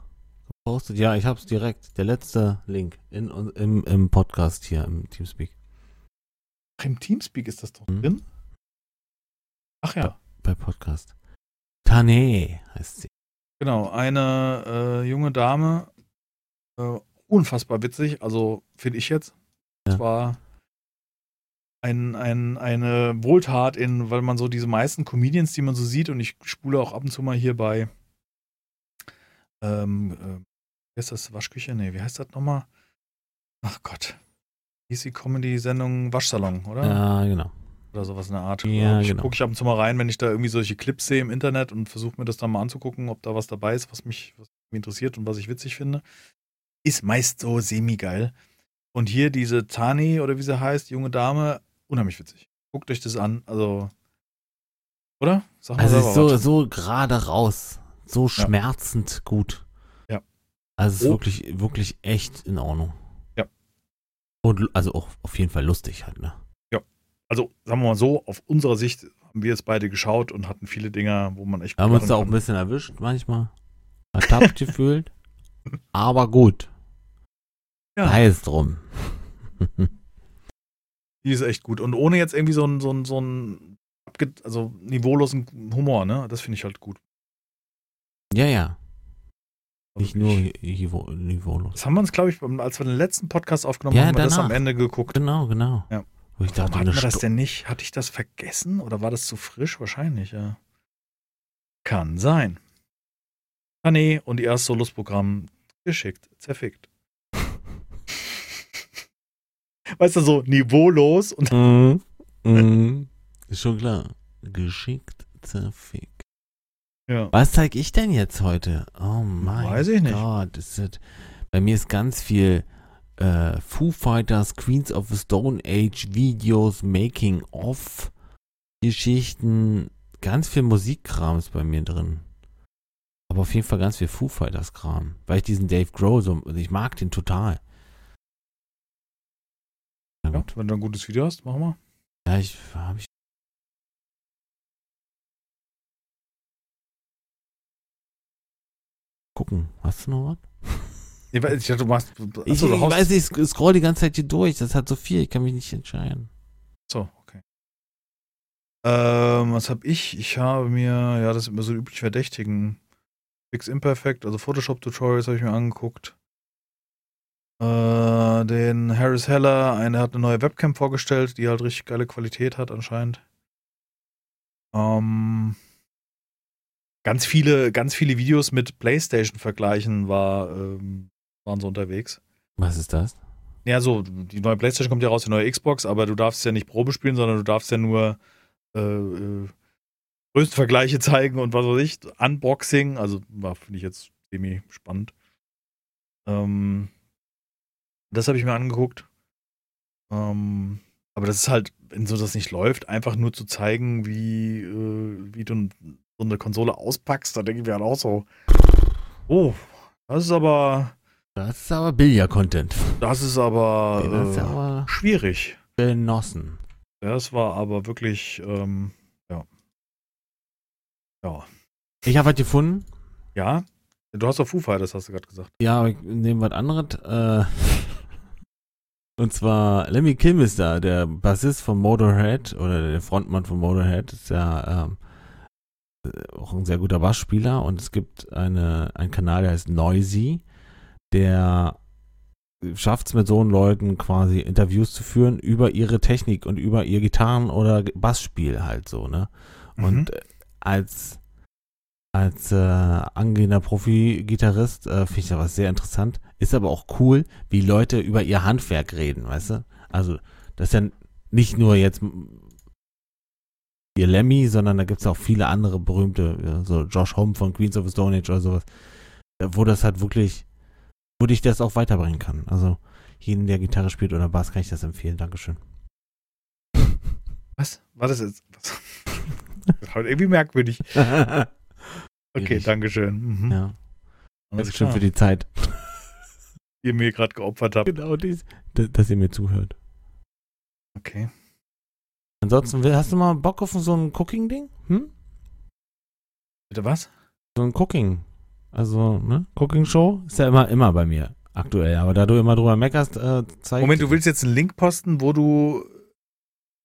gepostet? Ja, ich hab's direkt. Der letzte Link in, im, im Podcast hier im Teamspeak. Ach, im Teamspeak ist das doch Mhm. drin? Ach ja, Bei Podcast. Tane heißt sie. genau. Eine äh, junge Dame, äh, unfassbar witzig, also finde ich jetzt. Ja. Es war ein, ein, eine Wohltat in, weil man so diese meisten Comedians, die man so sieht, und ich spule auch ab und zu mal hier bei, ähm, äh, wie heißt das, Waschküche? Nee, wie heißt das nochmal? Ach Gott. Wie ist die Comedy-Sendung Waschsalon, oder? Ja, genau. oder sowas in der Art. Ja, ich genau. gucke ich ab und zu mal rein, wenn ich da irgendwie solche Clips sehe im Internet und versuche mir das dann mal anzugucken, ob da was dabei ist, was mich, was mich interessiert und was ich witzig finde. Ist meist so semi-geil. Und hier diese Tani oder wie sie heißt, junge Dame, unheimlich witzig. Guckt euch das an. Also Oder? Sag mal Also selber so, was. so gerade raus. So schmerzend gut. Ja. Also es ist Oh. wirklich, wirklich echt in Ordnung. Ja. Und also auch auf jeden Fall lustig halt, ne? Also, sagen wir mal so, auf unserer Sicht haben wir jetzt beide geschaut und hatten viele Dinger, wo man echt. Wir haben uns da auch ein bisschen erwischt manchmal. Ertappt gefühlt. Aber gut. Ja. Sei es drum. Die ist echt gut. Und ohne jetzt irgendwie so einen, so einen, so einen also niveaulosen Humor, ne? Das finde ich halt gut. ja, ja. Nicht nur niveau, niveaulos. Das haben wir uns, glaube ich, als wir den letzten Podcast aufgenommen Ja, haben, wir das danach. am Ende geguckt. Genau, genau. Ja. Wo ich Warum dachte, hatten wir das denn nicht? Hatte ich das vergessen oder war das zu frisch? Wahrscheinlich, ja. Kann sein. Ah, nee, und ihr erstes Solusprogramm geschickt, zerfickt. Weißt du, so niveaulos und Mhm. Mhm. Ist schon klar. Geschickt zerfickt. Ja. Was zeige ich denn jetzt heute? Oh mein Weiß ich nicht. Gott. Ist das, bei mir ist ganz viel äh, Foo Fighters, Queens of the Stone Age, Videos, Making of, Geschichten, ganz viel Musikkram ist bei mir drin. Aber auf jeden Fall ganz viel Foo Fighters Kram. Weil ich diesen Dave Grohl so, ich mag den total. Ja. Wenn du ein gutes Video hast, mach mal. Ja, ich habe ich. Gucken. Hast du noch was? Ich, weiß- ich dachte, du machst. Ich, Achso, du ich weiß nicht, ich scroll die ganze Zeit hier durch. Das hat so viel, ich kann mich nicht entscheiden. So, okay. Ähm, was habe ich? Ich habe mir, ja, das sind immer so üblich Verdächtigen. Fix Imperfect, also Photoshop-Tutorials habe ich mir angeguckt. Äh, den Harris Heller, einer hat eine neue Webcam vorgestellt, die halt richtig geile Qualität hat anscheinend. Ähm, ganz viele, ganz viele Videos mit PlayStation-Vergleichen war, ähm, waren so unterwegs. Was ist das? Ja, so, die neue PlayStation kommt ja raus, die neue Xbox, aber du darfst ja nicht Probe spielen, sondern du darfst ja nur äh, äh, Größenvergleiche zeigen und was weiß ich, Unboxing, also war, finde ich jetzt semi spannend. Ähm, das habe ich mir angeguckt. Ähm, aber das ist halt, wenn so das nicht läuft, einfach nur zu zeigen, wie, äh, wie du so eine Konsole auspackst, da denke ich mir halt auch so, oh, das ist aber, Das ist aber Billard-Content. das ist aber, hast du äh, aber schwierig. genossen. Das war aber wirklich, ähm, ja. Ja. Ich habe was gefunden. Ja? Du hast doch Foo Fighters, hast du gerade gesagt. Ja, aber ich nehme was anderes. Äh, und zwar Lemmy Kim ist da, der Bassist von Motorhead oder der Frontmann von Motorhead. Ist ja ähm, äh, auch ein sehr guter Bassspieler. Und es gibt eine, einen Kanal, der heißt Noisy, der schafft es mit so Leuten quasi Interviews zu führen über ihre Technik und über ihr Gitarren- oder Bassspiel halt so, ne? Und äh, als, als äh, angehender Profi-Gitarrist äh, finde ich da was sehr interessant. Ist aber auch cool, wie Leute über ihr Handwerk reden, weißt du? Also, das ist ja nicht nur jetzt ihr Lemmy, sondern da gibt es auch viele andere berühmte, ja, so Josh Homme von Queens of the Stone Age oder sowas, äh, wo das halt wirklich, wo dich das auch weiterbringen kann. Also, jeden, der Gitarre spielt oder Bass, kann ich das empfehlen. Dankeschön. Was? War das jetzt? Was? Das war irgendwie merkwürdig. Okay. Dankeschön. Mhm. ja, Dankeschön für die Zeit. die ihr mir gerade geopfert habt. Genau dies, dass ihr mir zuhört. Okay. Ansonsten, will- hast du mal Bock auf so ein Cooking-Ding? Hm? Bitte was? So ein Cooking. Also, ne? Cooking-Show ist ja immer, immer bei mir aktuell. Aber da du immer drüber meckerst, äh, zeig Moment, du willst jetzt einen Link posten, wo du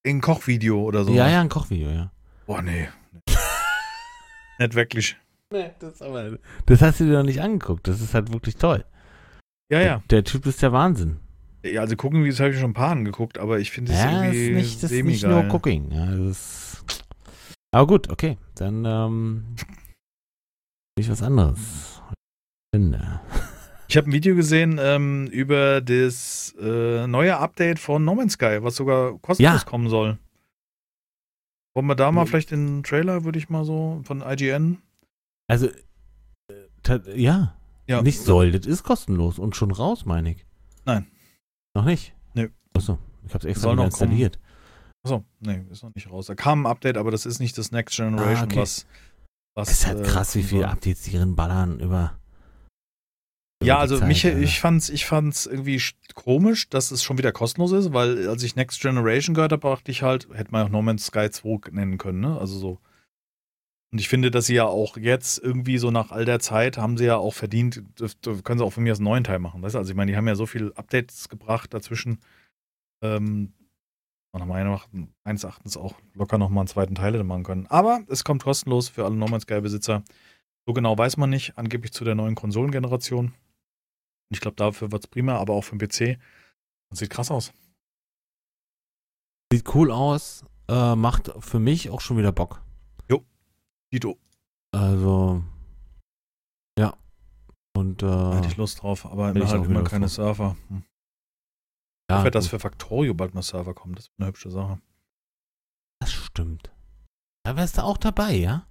ein Kochvideo oder so. Ja, ja, ein Kochvideo, ja. Boah, nee. Nicht wirklich. Nee, das, aber, das hast du dir noch nicht angeguckt. Das ist halt wirklich toll. Ja, ja. Der, der Typ ist der Wahnsinn. Ja, also gucken, wie das habe ich schon ein paar angeguckt, aber ich finde es Ja, ist irgendwie nicht, das ist nicht nur Cooking. Ja, das ist, aber gut, okay. Dann ähm, will ich was anderes. Ich habe ein Video gesehen ähm, über das äh, neue Update von No Man's Sky, was sogar kostenlos Ja. kommen soll. Wollen wir da mal vielleicht den Trailer, würde ich mal so, von IGN? Also, äh, ja, Ja. nicht soll. Das ist kostenlos und schon raus, meine ich. Nein. Noch nicht? Nö. Achso, ich habe es extra noch kommen. installiert. Achso, nee, ist noch nicht raus. Da kam ein Update, aber das ist nicht das Next Generation, Ah, okay. was, was. Ist halt äh, krass, wie kommen viele. Updates die drin ballern über. Ja, über also Zeit, mich, ich fand's, ich fand's irgendwie sch- komisch, dass es schon wieder kostenlos ist, weil als ich Next Generation gehört habe, dachte ich halt, hätte man auch No Man's Sky 2 nennen können, ne? Also so. Und ich finde, dass sie ja auch jetzt irgendwie so nach all der Zeit haben sie ja auch verdient, können sie auch von mir einen neuen Teil machen. Weißt? Also ich meine, die haben ja so viele Updates gebracht dazwischen. Ähm, nach meiner Meinung- meines Erachtens auch locker nochmal einen zweiten Teil machen können. Aber es kommt kostenlos für alle No Man's Sky-Besitzer. So genau weiß man nicht, angeblich zu der neuen Konsolengeneration. Ich glaube, dafür wird es prima, aber auch für den PC. Und sieht krass aus. Sieht cool aus, äh, macht für mich auch schon wieder Bock. Dito, Also, ja. Und, da äh, hätte ich Lust drauf, aber ich halt immer keine drauf. Surfer. Hm. Ich ja, hoffe, dass für Factorio bald mal Server kommen. Das ist eine hübsche Sache. das stimmt. Da wärst du auch dabei, ja?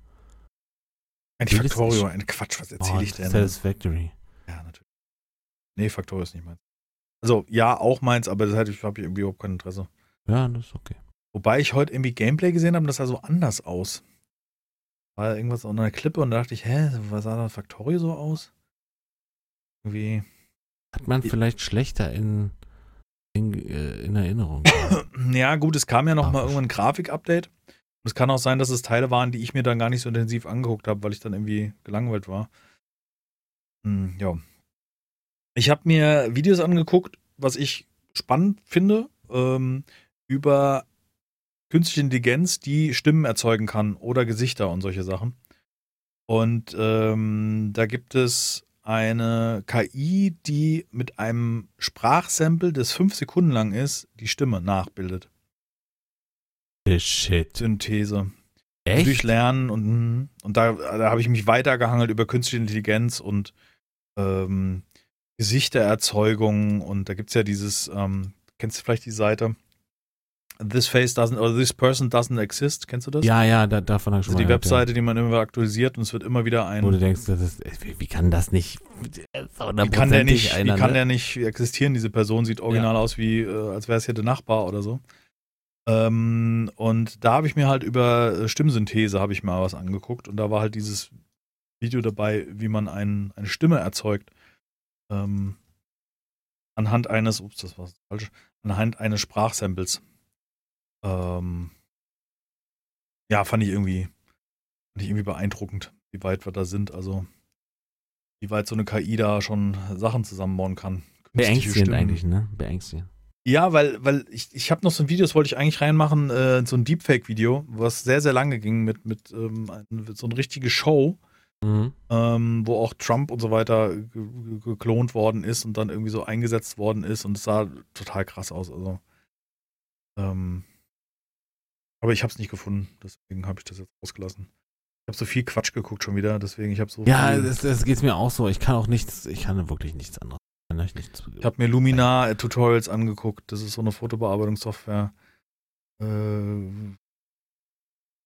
Ein Will Factorio, ein Quatsch, was erzähle Oh, ich denn? Satisfactory. Ja, natürlich. Nee, Factorio ist nicht meins. Also, ja, auch meins, aber das hätte ich, habe ich irgendwie überhaupt kein Interesse. Ja, das ist okay. Wobei ich heute irgendwie Gameplay gesehen habe, das sah so anders aus. War irgendwas unter einer Klippe und da dachte ich, hä, was sah da Factorio so aus? Irgendwie. Hat man vielleicht schlechter in, in, äh, in Erinnerung. Ja, gut, es kam ja noch Ah, mal irgendwann ein Grafik-Update. Und es kann auch sein, dass es Teile waren, die ich mir dann gar nicht so intensiv angeguckt habe, weil ich dann irgendwie gelangweilt war. Hm, ja. Ich habe mir Videos angeguckt, was ich spannend finde, ähm, über künstliche Intelligenz, die Stimmen erzeugen kann oder Gesichter und solche Sachen. Und ähm, da gibt es eine KI, die mit einem Sprachsample, das fünf Sekunden lang ist, die Stimme nachbildet. Shit. Synthese. Echt? Durchlernen und, mhm. und da, da habe ich mich weitergehangelt über künstliche Intelligenz und ähm, Gesichtererzeugung und da gibt es ja dieses, ähm, kennst du vielleicht die Seite? This face doesn't, or this person doesn't exist, kennst du das? Ja, ja, da, davon habe ich schon Also die mal gehört, Webseite, die man immer aktualisiert und es wird immer wieder Ja. ein. Wo du denkst, ist, wie, wie kann das nicht Wie kann der nicht, wie einer, kann ne? der nicht existieren? Diese Person sieht original aus wie, äh, als wäre es hier der Nachbar oder so. Ähm, und da habe ich mir halt über äh, Stimmsynthese habe ich mal was angeguckt und da war halt dieses Video dabei, wie man ein, eine Stimme erzeugt. Ähm, anhand eines, ups, das war falsch, anhand eines Sprachsamples. Ähm, ja, fand ich irgendwie, fand ich irgendwie beeindruckend, wie weit wir da sind. Also, wie weit so eine KI da schon Sachen zusammenbauen kann. Beängstigend eigentlich, ne? Beängstigend. Ja, weil, weil ich, ich habe noch so ein Video, das wollte ich eigentlich reinmachen, äh, so ein Deepfake-Video, was sehr, sehr lange ging mit, mit, ähm, ein- mit so eine richtige Show, Mhm. ähm, wo auch Trump und so weiter ge- ge- geklont worden ist und dann irgendwie so eingesetzt worden ist und es sah total krass aus. Also, ähm, aber ich habe es nicht gefunden, deswegen habe ich das jetzt ausgelassen. Ich habe so viel Quatsch geguckt schon wieder, deswegen ich habe so Ja, das, das geht mir auch so. Ich kann auch nichts, ich kann wirklich nichts anderes. Ich nichts. Ich habe mir Luminar äh, Tutorials angeguckt. Das ist so eine Fotobearbeitungssoftware. Äh,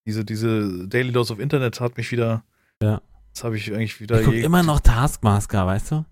diese, diese Daily Dose of Internet hat mich wieder. Ja. Das habe ich eigentlich wieder. Ich gucke je- immer noch Taskmaster, weißt du?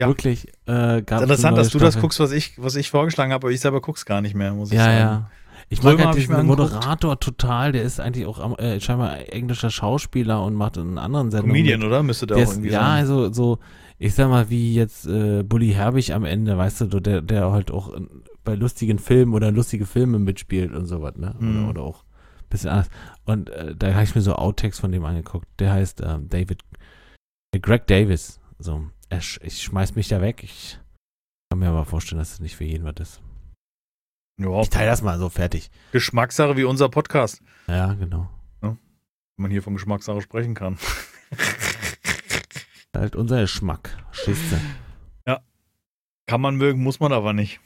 Ja. Wirklich. Äh, Interessant, dass du das Staffel. guckst, was ich, was ich vorgeschlagen habe, aber ich selber guck's gar nicht mehr, muss ich Ja, sagen. ja. Ich Römer mag halt ich mir diesen. Moderator total. Der ist eigentlich auch äh, scheinbar englischer Schauspieler und macht in anderen Sendungen. Comedian, mit. oder? Müsste der, Der auch ist, irgendwie ja, sein. also so, ich sag mal, wie jetzt äh, Bully Herbig am Ende, weißt du, der, der halt auch in, bei lustigen Filmen oder lustige Filme mitspielt und sowas, ne? Mhm. Oder, oder auch ein bisschen anders. Und äh, da habe ich mir so Outtakes von dem angeguckt. Der heißt ähm, David, äh, Greg Davis. So, sch- ich schmeiß mich da weg. Ich kann mir aber vorstellen, dass es nicht für jeden was ist. Ja, Ich teile das mal so fertig. Geschmackssache wie unser Podcast. Ja, genau. Wenn man hier von Geschmackssache sprechen kann. Halt unser Geschmack. Schiste. kann man mögen, muss man aber nicht.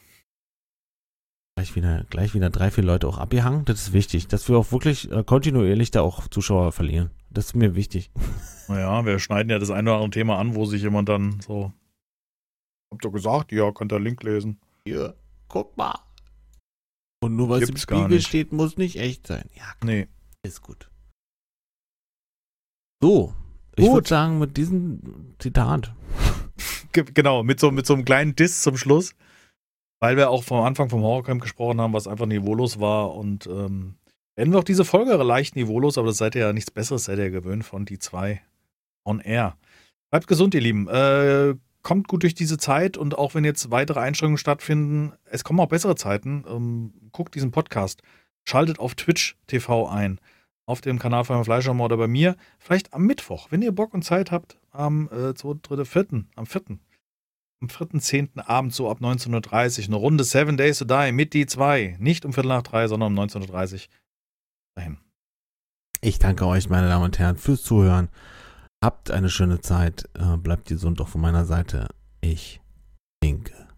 Gleich wieder, gleich wieder drei, vier Leute auch abgehangen. Das ist wichtig, dass wir auch wirklich äh, kontinuierlich da auch Zuschauer verlieren. Das ist mir wichtig. Naja, wir schneiden ja das eine oder andere Thema an, wo sich jemand dann so. Habt ihr gesagt? Ja, könnt ihr Link lesen. Hier, guck mal. Und nur weil es im Gibt's gar Spiegel steht, muss nicht echt sein. Ja, Nee. ist gut. So, ich würde sagen, mit diesem Zitat. Ge- Genau, mit so, mit so einem kleinen Diss zum Schluss. weil wir auch vom Anfang vom Horrorcamp gesprochen haben, was einfach niveaulos war und ähm, werden wir auch diese Folge leicht niveaulos, aber das seid ihr ja nichts Besseres, seid ihr gewöhnt von die zwei on air. Bleibt gesund, ihr Lieben. Äh, kommt gut durch diese Zeit und auch wenn jetzt weitere Einschränkungen stattfinden, es kommen auch bessere Zeiten. Ähm, guckt diesen Podcast. Schaltet auf Twitch TV ein. Auf dem Kanal von Fleischermord oder bei mir. Vielleicht am Mittwoch, wenn ihr Bock und Zeit habt, am äh, 2., 3., 4., am 4. Am 4.10. Abend so ab 19.30 Uhr. Eine Runde Seven Days to Die mit die zwei. Nicht um Viertel nach drei, sondern um 19.30 Uhr. Dahin. Ich danke euch, meine Damen und Herren, fürs Zuhören. Habt eine schöne Zeit. Äh, bleibt gesund auch von meiner Seite. Ich winke.